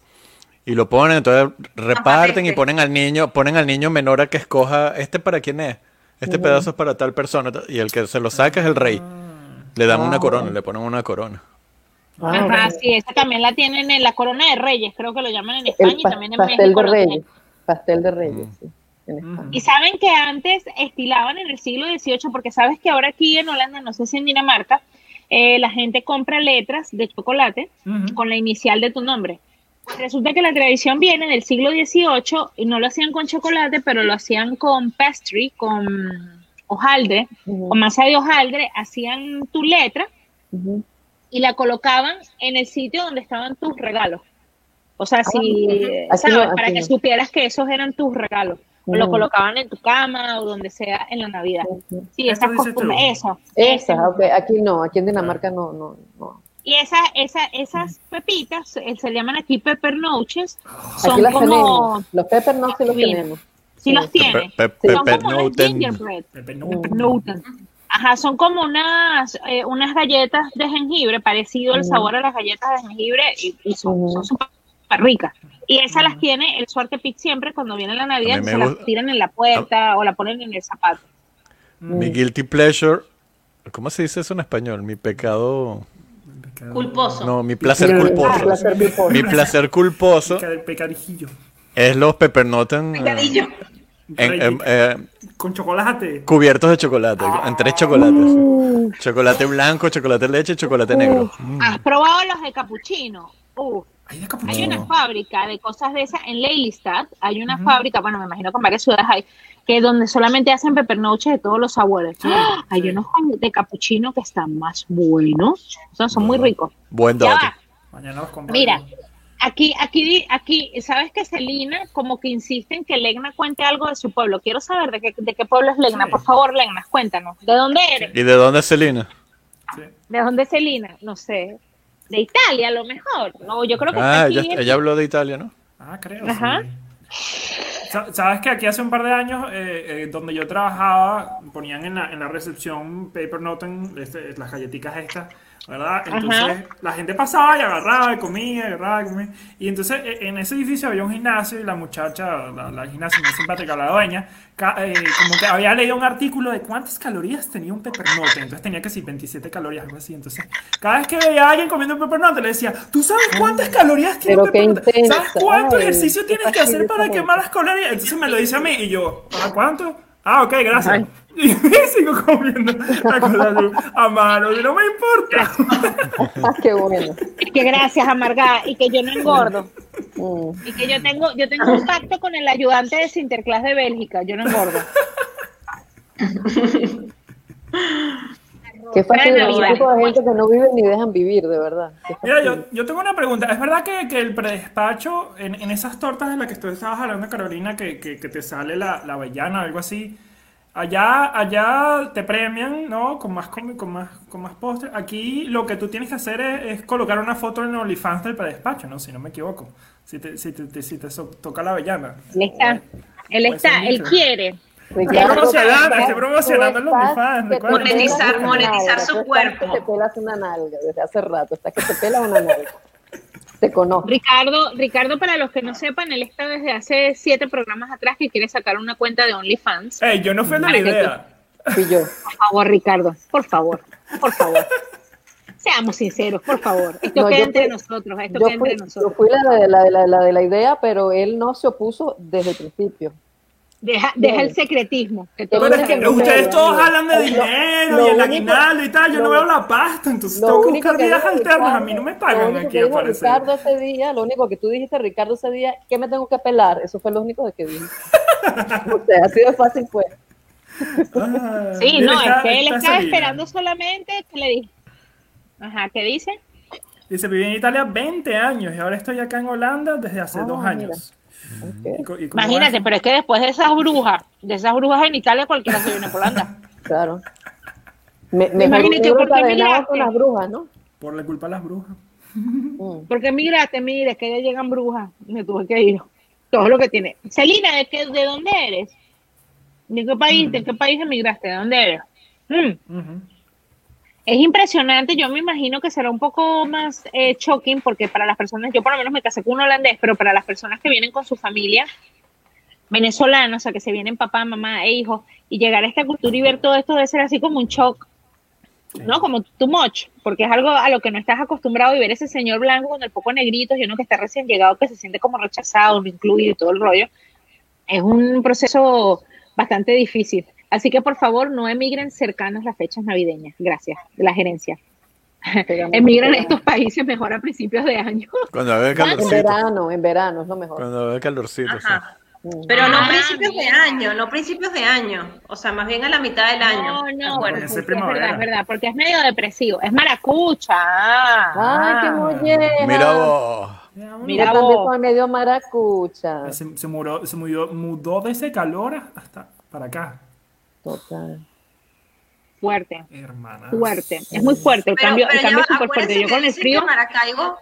Y lo ponen, entonces reparten y ponen al niño, ponen al niño menor a que escoja, este para quién es, este pedazo es para tal persona, y el que se lo saca es el rey. Le dan una Ah. corona, le ponen una corona. Ah, Ajá, sí, esa también la tienen en la corona de reyes, creo que lo llaman en El España y también en pastel México. de reyes. Pastel de reyes, sí. Y saben que antes estilaban en el siglo XVIII, porque sabes que ahora aquí en Holanda, no sé si en Dinamarca, eh, la gente compra letras de chocolate con la inicial de tu nombre. Pues resulta que la tradición viene del siglo XVIII y no lo hacían con chocolate, pero lo hacían con pastry, con hojaldre, con masa de hojaldre, hacían tu letra y la colocaban en el sitio donde estaban tus regalos. O sea, si. Aquí ¿sabes? no, Para que no. supieras que esos eran tus regalos. O lo Ujú. colocaban en tu cama o donde sea en la Navidad. Sí, esas costumbres, eso. Esa, ese. ok. Aquí no, aquí en Dinamarca no, no, no. Y esa, esa, esas pepitas eh, se llaman aquí peppernoches. Aquí Son las como, tenemos. Los peppers no sí los Bien. tenemos. si los Pe- tiene, pe- son Pepper como gingerbread. Mm. Ajá, son como unas, eh, unas galletas de jengibre, parecido el Ujú. sabor a las galletas de jengibre y, y son son súper ricas. Y esas las tiene el suerte pic siempre cuando viene la Navidad, se las tiran en la puerta o la ponen en el zapato. Mi guilty pleasure. ¿Cómo se dice eso en español? Mi pecado. Culposo. No, mi placer Ah, culposo. placer culposo. Mi placer culposo Peca- es los peppernoten en- en- eh, Con chocolate. cubiertos de chocolate, en tres chocolates. Chocolate blanco, chocolate leche y chocolate negro. Mm. ¿Has probado los de capuchino? Uh, De Hay una fábrica de cosas de esas en Lelystad. Hay una fábrica, bueno, me imagino que en varias ciudades hay, que donde solamente hacen pepernoches de todos los sabores. ¡Ah! Hay sí. unos de capuchino que están más buenos. O sea, son muy ricos. Buen dato. Mañana los compro. Mira, aquí, aquí, aquí, ¿sabes que Celina como que insiste en que Legna cuente algo de su pueblo? Quiero saber de qué, de qué pueblo es Legna. Sí. Por favor, Legna, cuéntanos. ¿De dónde eres? ¿Y de dónde es Celina? Sí. ¿De dónde es Celina? No sé. De Italia, a lo mejor. No, yo creo que Ah, está ella, aquí en- ella habló de Italia, ¿no? Ah, creo. Ajá. sí. Sabes que aquí hace un par de años, eh, eh, donde yo trabajaba, ponían en la, en la recepción Paper Noten, este, las galletitas estas, ¿verdad? Entonces Ajá. la gente pasaba y agarraba y comía, agarraba y comía. Y entonces eh, en ese edificio había un gimnasio y la muchacha, la, la gimnasia muy simpática, la dueña, eh, como que había leído un artículo de cuántas calorías tenía un Paper Noten. Entonces tenía que sí, 27 calorías, algo así. Entonces cada vez que veía a alguien comiendo un Paper Noten le decía, ¿tú sabes cuántas calorías tiene Pero un intensa. ¿Sabes cuánto Ay, ejercicio tienes que hacer para quemar las calorías? Entonces me lo dice a mí y yo, ¿para cuánto? Ah, ok, gracias. Y sigo comiendo la colación a mano, y no me importa. Ah, qué bueno. Y que gracias, amargada, y que yo no engordo. Mm. Y que yo tengo, yo tengo un pacto con el ayudante de Sinterklaas de Bélgica, yo no engordo. Qué Navidad. ese tipo de gente que no viven ni dejan vivir, de verdad. Mira, yo, yo tengo una pregunta. ¿Es verdad que, que el predespacho, en, en esas tortas de las que tú estabas hablando, Carolina, que, que, que te sale la, la avellana o algo así, allá, allá te premian, ¿no? Con más, comi- con más, con más postres. Aquí lo que tú tienes que hacer es, es colocar una foto en OnlyFans del predespacho, ¿no? Si no me equivoco. Si te, si te, te- si te so- toca la avellana. Él está, él está, él quiere. Ricardo, promocionando, estoy promocionando el OnlyFans, Monetizar- monetizar su cuerpo. Te pelas una nalga desde hace rato, estás que te pelas una nalga. Te conozco. Ricardo, Ricardo, para los que no sepan, él está desde hace siete programas atrás que quiere sacar una cuenta de OnlyFans. Ey, yo no fui la idea. Fui yo. Por favor, Ricardo, por favor, por favor. Seamos sinceros, por favor. Esto No, queda yo entre fui- nosotros, esto Yo queda fui, entre yo nosotros. fui la, de, la, de la, la de la idea, pero él no se opuso desde el principio. Deja, deja el secretismo. Que Pero todo Pero es que ustedes todos hablan de Lo- dinero lo y el aguinaldo y tal. Yo no lo- veo la pasta, entonces Lo tengo que buscar dijo alternos. A mí no me lo pagan único aquí, que al. Ricardo ese día, lo único que tú dijiste, Ricardo, ese día, que me tengo que pelar, eso fue lo único que dije. o sea, así de fácil fue. Ah, Sí, no, está- es que él estaba esperando solamente que le dije. Ajá, ¿qué dice? Dice, viví en Italia 20 años y ahora estoy acá en Holanda desde hace Ah, dos años. Y Imagínate, es- pero es que después de esas brujas, de esas brujas en Italia, cualquiera se viene por Holanda. claro. Me, un Imagínate, ¿por qué encadenado migraste? con las brujas, ¿no? Por la culpa de las brujas. Mm. Porque migraste, mire, que ya llegan brujas, me tuve que ir. Todo lo que tiene. Celina, ¿de, qué, ¿de dónde eres? ¿De qué país? ¿De qué país emigraste? ¿De dónde eres? Mm. Es impresionante, yo me imagino que será un poco más eh, shocking porque para las personas, yo por lo menos me casé con un holandés, pero para las personas que vienen con su familia venezolana, o sea, que se vienen papá, mamá e hijos, y llegar a esta cultura y ver todo esto debe ser así como un shock, ¿no? Como too much, porque es algo a lo que no estás acostumbrado y ver ese señor blanco con el poco negrito y uno que está recién llegado, que se siente como rechazado, no incluido y todo el rollo, es un proceso bastante difícil. Así que por favor no emigren cercanos las fechas navideñas. Gracias, de la gerencia. emigran a estos países mejor a principios de año. Cuando haga En calorcito. verano, en verano es lo mejor. Cuando haga calorcito. sí. Ajá. Pero no Ah, principios de año, no principios de año. O sea, más bien a la mitad del año. No, ¿de no, Ese es verdad, es verdad, porque es medio depresivo. Es maracucha. ah. Ay, qué molleja. Mira vos. Mira vos. medio maracucha. Se, se mudó, se mudó, mudó de ese calor hasta para acá. Total. Fuerte, fuerte. Es muy fuerte, el Pero, cambio, pero el cambio ya es súper fuerte. Yo con el frío, Maracaibo,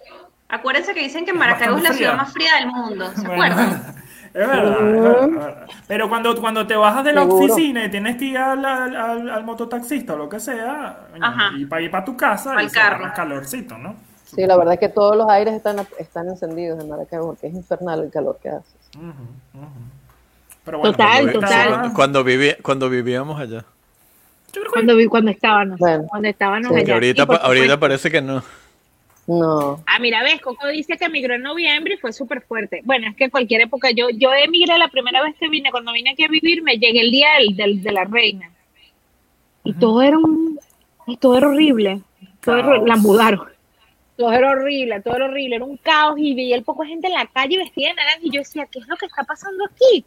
acuérdense que dicen que Maracaibo es la ciudad más fría del mundo, ¿se acuerdan? es verdad, es verdad, es verdad. Pero cuando, cuando te bajas de la Seguro. oficina y tienes que ir al, al, al- al mototaxista o lo que sea, Ajá. y para ir para tu casa, Al carro. calorcito, ¿no? Sí, la verdad es que todos los aires están, están encendidos en Maracaibo porque es infernal el calor que hace. Pero bueno, Total, cuando total. estaba- Cuando, viví, cuando vivíamos allá. cuando, vi- cuando estábamos, Bueno. cuando estábamos Sí. Allá. ahorita, ahorita parece que no. No. Ah, mira, ves, Coco dice que emigró en noviembre y fue súper fuerte. Bueno, es que en cualquier época, yo, yo emigré la primera vez que vine, cuando vine aquí a vivir, me llegué el día del, del- de la reina. Y todo era un, y todo era horrible. Todo era- la mudaron. Todo era horrible, todo era horrible, era un caos y veía el poco de gente en la calle vestida de naranja y yo decía, ¿qué es lo que está pasando aquí?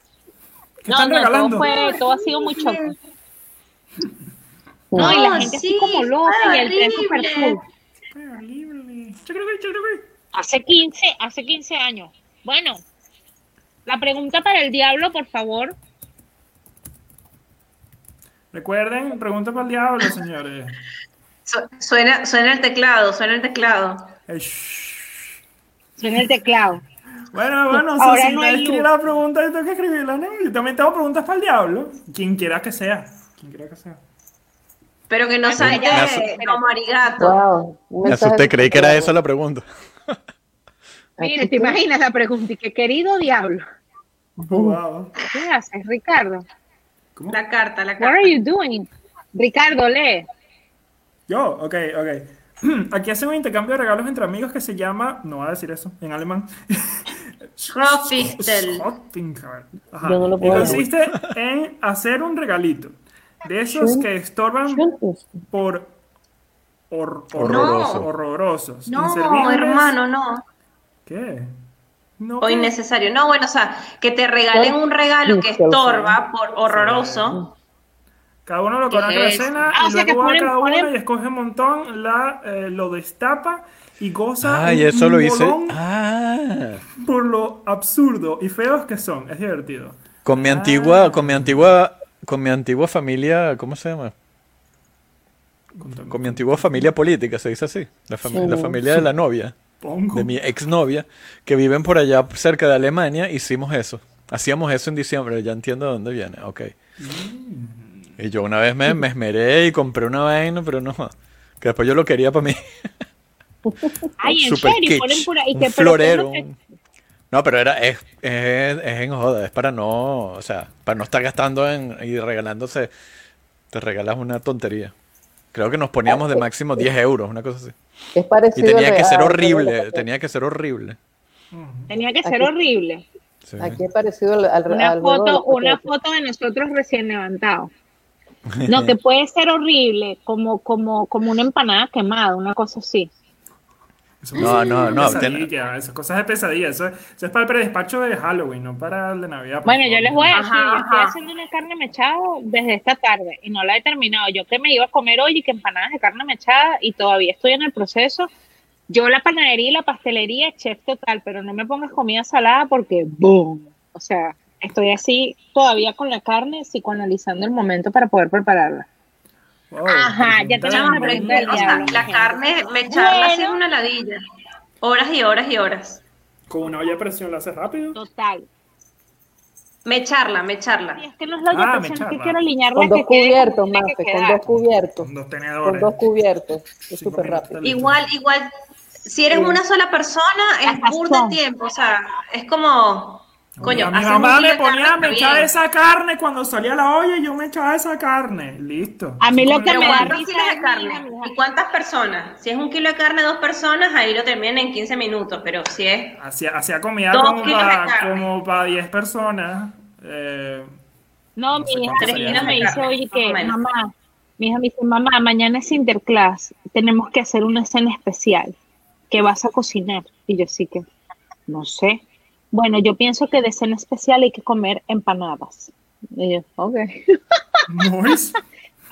¿Qué No, están no, todo regalando? fue, todo ha sido muy choque. No, y la gente así sí, como loca y el tren. Chicrubi, chicrubi. Hace 15, hace 15 años. Bueno, la pregunta para el diablo, por favor. Recuerden, pregunta para el diablo, señores. Su- Suena, suena el teclado, suena el teclado. Suena el teclado. Bueno, bueno, o Ahora sea, si no luz. la pregunta, yo tengo que escribirla, ¿no? Yo también tengo preguntas para el diablo. Quien quiera que sea. Quien quiera que sea. Pero que no me como arigato. Wow. Me asusté, creí que era esa la pregunta. Aquí ¿te tú- imaginas la pregunta? Y que querido diablo, Wow. ¿qué haces, Ricardo? ¿Cómo? La carta, la What carta. are you doing? Ricardo, lee. Yo, ok, ok. Aquí hacen un intercambio de regalos entre amigos que se llama, no voy a decir eso, en alemán. Schroffistel. Schottinger. Ajá. Yo no lo Y puedo consiste en hacer un regalito. De esos que estorban por hor- Horroroso. horrorosos. No, inservibles. hermano, no. ¿Qué? No, O innecesario. No, bueno, o sea, que te regalen un regalo que estorba por horroroso. Cada uno lo coloca en la es? cena Ah, o y sea que luego va ponen- cada uno ponen- y escoge un montón, la, eh, lo destapa y goza Ah, y eso lo hice. Ah. por lo absurdo y feos que son. Es divertido. Con mi antigua, con mi antigua, con mi antigua familia, ¿cómo se llama? Con mi antigua familia política, se dice así. La, fami- la familia de la novia, Pongo. de mi exnovia, que viven por allá cerca de Alemania, hicimos eso. Hacíamos eso en diciembre, ya entiendo de dónde viene, ok. Y yo una vez me, me esmeré y compré una vaina, pero no, que después yo lo quería para mí. Ay, en Super serio, kitsch, ponen por ahí un que florero. ¿cómo que- un- No, pero era es, es, es en joda, es para no, o sea, para no estar gastando en, y regalándose, te regalas una tontería. Creo que nos poníamos de máximo 10 euros, una cosa así. Es Y parecido tenía al que ser horrible, tenía que ser horrible. Tenía que ser Aquí- horrible. Sí. Aquí es parecido al, al, Una al foto, del una foto de nosotros recién levantados. No, que puede ser horrible, como, como, como una empanada quemada, una cosa así. Eso No, es no, no, pesadilla, Esas cosas de pesadilla. Eso, eso es para el predespacho de Halloween, no para el de Navidad. Bueno, yo les voy a Ajá, decir, yo estoy ajá. haciendo una carne mechada desde esta tarde y no la he terminado. Yo que me iba a comer hoy y que empanadas de carne mechada y todavía estoy en el proceso. Yo la panadería y la pastelería, chef total, pero no me pongas comida salada porque ¡boom! O sea, estoy así todavía con la carne, psicoanalizando el momento para poder prepararla. Wow, Ajá, ya tenemos del que, o sea, la carne, me echarla así Bueno. es una ladilla. Horas y horas y horas. Con una olla de presión lo hace rápido. Total. Me echarla, me echarla. Y es que no es la Ah, olla me presión, que quiero alinearla Con dos que cubiertos, que con dos cubiertos. Con dos Con tenedores. dos cubiertos. Es súper rápido. Igual, igual, si eres una sola persona, es burda tiempo. O sea, es como, coño, mi haces un mamá me ponía, me está echaba bien. esa carne cuando salía la olla y yo me echaba esa carne. Listo. A mí lo que me da ¿cuántos risa kilos es de mi carne? mi. ¿Y cuántas personas? Si es un kilo de carne, dos personas, ahí lo terminan en 15 minutos. Pero si es Hacía, hacía comida Dos como kilos de para carne. como para 10 personas. Eh, No, mi hija, mi me dice, oye, que mamá, Mi hija me dice, mamá, mañana es interclass, tenemos que hacer una escena especial. ¿Qué vas a cocinar? Y yo sí que, no sé. Bueno, yo pienso que de escena especial hay que comer empanadas. Y yo, ok.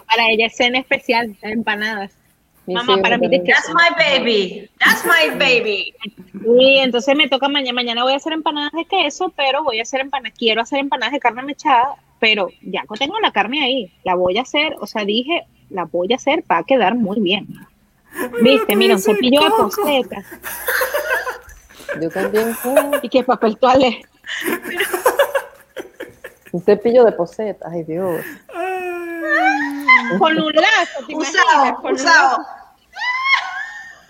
Para ella escena especial, empanadas. Mamá, para mí te That's my baby. That's my baby. Y entonces me toca mañana, mañana voy a hacer empanadas de queso, pero voy a hacer empanadas, quiero hacer empanadas de carne mechada, pero ya tengo la carne ahí, la voy a hacer, o sea, dije, la voy a hacer, va a quedar muy bien. Viste, mira, un cepillo de Coco. Yo también y que papel toalé. un cepillo de poseta. Ay, Dios. Con un lazo. Usado, Con usado. lazo.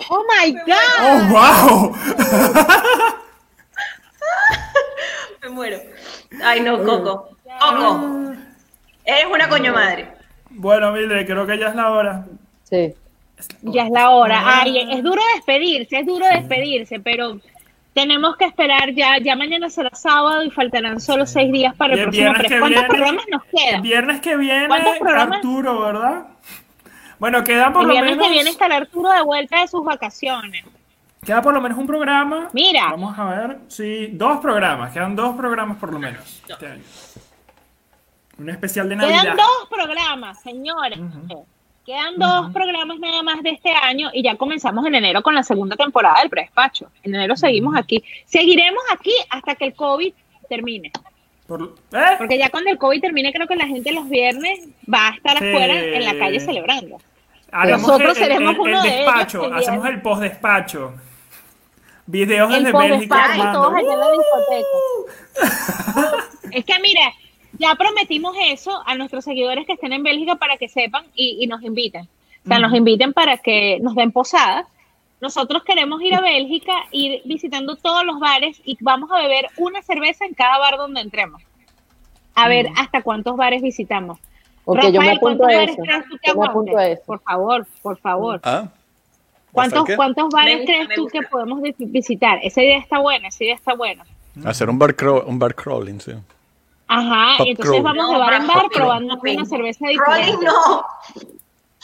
Oh my God. ¡Oh, wow! Me muero. Ay, no, Coco. Coco. Eres una coño madre. Bueno, Mildred, creo que ya es la hora. Sí. Ya es la hora. Ay, es duro despedirse, es duro despedirse, pero tenemos que esperar ya. Ya mañana será sábado y faltarán solo seis días para el el próximo viernes ¿Cuántos viene- programas nos quedan? Viernes que viene. Arturo, ¿verdad? Bueno, queda por El lo viernes menos. que viene estará Arturo de vuelta de sus vacaciones. Queda por lo menos un programa. Mira. Vamos a ver. Sí, dos programas. Quedan dos programas por lo menos. este año. Un especial de Navidad. Quedan dos programas, señores. Quedan dos programas nada más de este año y ya comenzamos en enero con la segunda temporada del predespacho. En enero seguimos aquí. Seguiremos aquí hasta que el COVID termine. Por- ¿Eh? Porque ya cuando el COVID termine, creo que la gente los viernes va a estar Sí. afuera en la calle celebrando. Hagamos Nosotros el, el- seremos el- uno el de ellos despacho. el Hacemos el post-despacho. Videos El desde Bélgica. post-despacho y armando. todos allá en la discoteca. es que mira, ya prometimos eso a nuestros seguidores que estén en Bélgica para que sepan y, y nos inviten. O sea, nos inviten para que nos den posadas. Nosotros queremos ir a Bélgica, ir visitando todos los bares y vamos a beber una cerveza en cada bar donde entremos. A ver hasta cuántos bares visitamos. Ok, yo me apunto ¿cuántos a bares eso. crees tú que aguantes? Por favor, por favor. ¿Ah? ¿Cuántos, bares gusta, crees tú que podemos vi- visitar? Esa idea está buena, esa idea está buena. Hacer un bar, craw- un bar crawling, sí. Ajá, entonces crawl. vamos de No, bar en bar hopping, probando hopping. una cerveza diferente. no.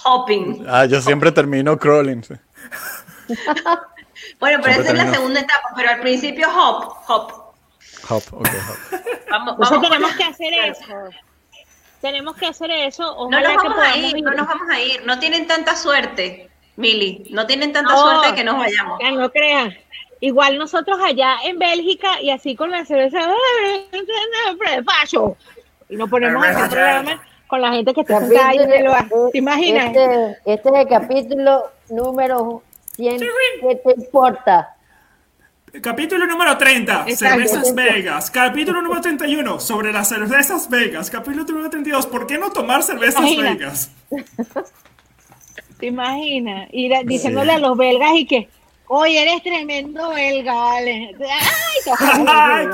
Hopping. Ah, yo siempre termino crawling, sí. Bueno, pero Siempre esa es la segunda etapa, pero al principio hop, hop. Hop, ok, hop. Vamos, Entonces tenemos que hacer eso. Tenemos que hacer eso. No Ojalá nos que vamos a ir, ir. no nos vamos a ir. No tienen tanta suerte, Mili. No tienen tanta No. suerte que nos vayamos. Ya no crean. Igual nosotros allá en Bélgica y así con la cerveza facho y nos ponemos a hacer programas con la gente que está sentada. ¿Te imaginas? Este, este es el capítulo número 100. ¿Qué te importa? Capítulo número 30, Exacto. cervezas belgas. Capítulo número 31, sobre las cervezas belgas. Capítulo número 32, ¿por qué no tomar cervezas belgas? ¿Te imaginas? Ir a- diciéndole a los belgas y que, oye, eres tremendo belga, vale. Ay,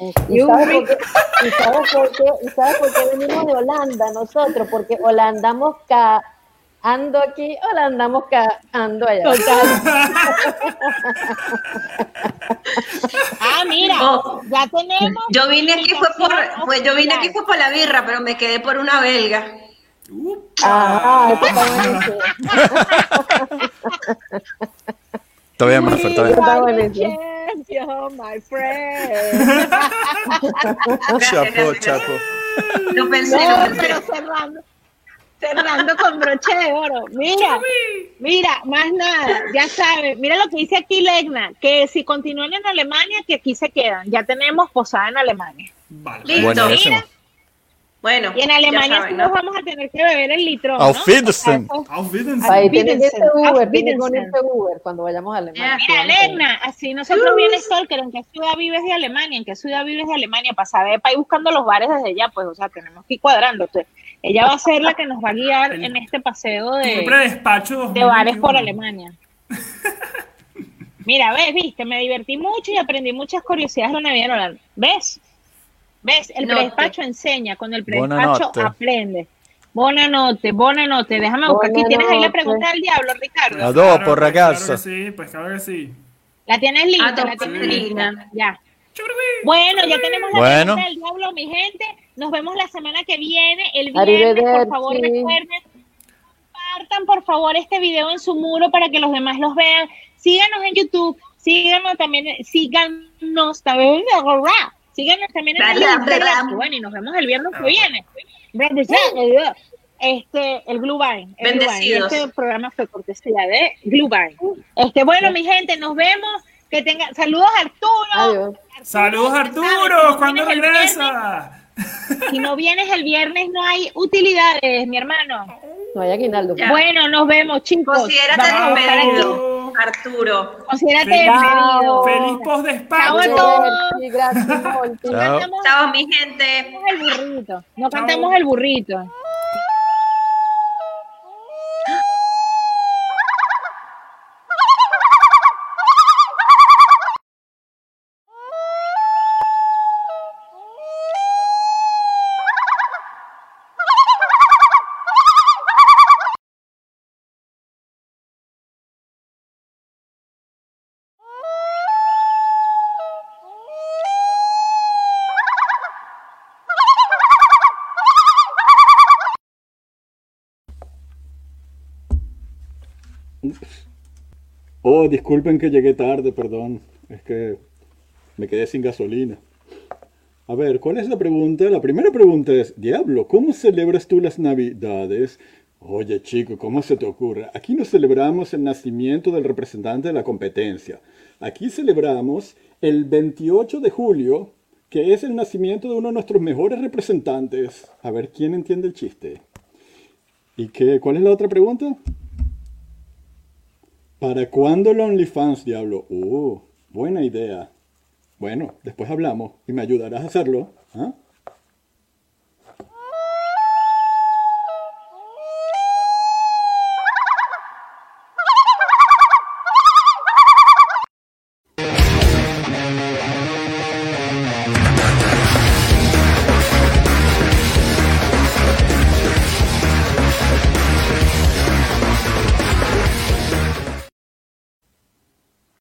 ¿Y sabes, por qué, y, sabes por qué, ¿Y sabes por qué venimos de Holanda nosotros? Porque holandamos ca ando aquí, holandamos ca ando allá. Total. Ah, mira, Oh. ya tenemos. Yo vine aquí fue por, pues yo vine aquí fue por la birra, pero me quedé por una belga. Ah, You are the buenísimo. champion, my friend. Chapo, chapo. Lo pensé, lo No, pensé. pero cerrando, cerrando con broche de oro. Mira, mira, más nada, ya saben, mira lo que dice aquí Legna, que si continúan en Alemania, que aquí se quedan. Ya tenemos posada en Alemania. Vale. Listo. Buenísimo. Bueno, Y en Alemania saben, sí ¿no? nos vamos a tener que beber el litro. Auf Wiedersehen. Auf Wiedersehen. Ahí Uber, Uber cuando vayamos a Alemania. Mira, Legna, así nosotros viene Stalker, ¿en qué ciudad vives de Alemania? ¿En qué ciudad vives de Alemania? Para saber, para ir buscando los bares desde allá, pues, o sea, tenemos que ir cuadrando. Entonces, ella va a ser la que nos va a guiar en este paseo de, Siempre despacho de bares 2021. por Alemania. Mira, ves, viste, me divertí mucho y aprendí muchas curiosidades de la Navidad en Holanda. ¿Ves? ¿Ves? El Note. predespacho enseña, con el Buona predespacho notte. aprende. Buena noche, buena noche. Déjame buscar aquí. Buona ¿Tienes ahí la notte. pregunta del diablo, Ricardo? A Claro, dopo, pues, ragazza. Claro sí, pues claro que sí. La tienes lista, Ah, la tienes sí. lista. Ya. Bueno, ya tenemos la Bueno. pregunta del diablo, mi gente. Nos vemos la semana que viene. El viernes, por favor, recuerden. Compartan, por favor, este video en su muro para que los demás los vean. Síganos en YouTube. Síganos también. Síganos también. Síganos también en el Instagram. Y bueno, y nos vemos el viernes que viene. Este, el Glue Vine, el Bendecidos. Este programa fue cortesía de Glue Vine. Este, bueno, mi gente, nos vemos. Que tengan saludos Arturo. Adiós. Saludos Ya Arturo, ¿cuándo regresa? Si no vienes el viernes, no hay utilidades, mi hermano. No hay aguinaldo. Ya. Bueno, nos vemos, chicos. Considérate despedido, Arturo. Considérate Feliz- despedido. Feliz post Chao a todos. Sí, gracias, Molti. No Chao. cantamos Chao, mi gente. el burrito. No cantamos el burrito. Oh, disculpen que llegué tarde, perdón. Es que me quedé sin gasolina. A ver, ¿cuál es la pregunta? La primera pregunta es, Diablo, ¿cómo celebras tú las Navidades? Oye, chico, ¿cómo se te ocurre? Aquí no celebramos el nacimiento del representante de la competencia. Aquí celebramos el 28 de julio, que es el nacimiento de uno de nuestros mejores representantes. A ver, ¿quién entiende el chiste? ¿Y qué? ¿Cuál es la otra pregunta? ¿Para cuándo el OnlyFans, diablo? Uh, buena idea. Bueno, después hablamos y me ayudarás a hacerlo. ¿ah?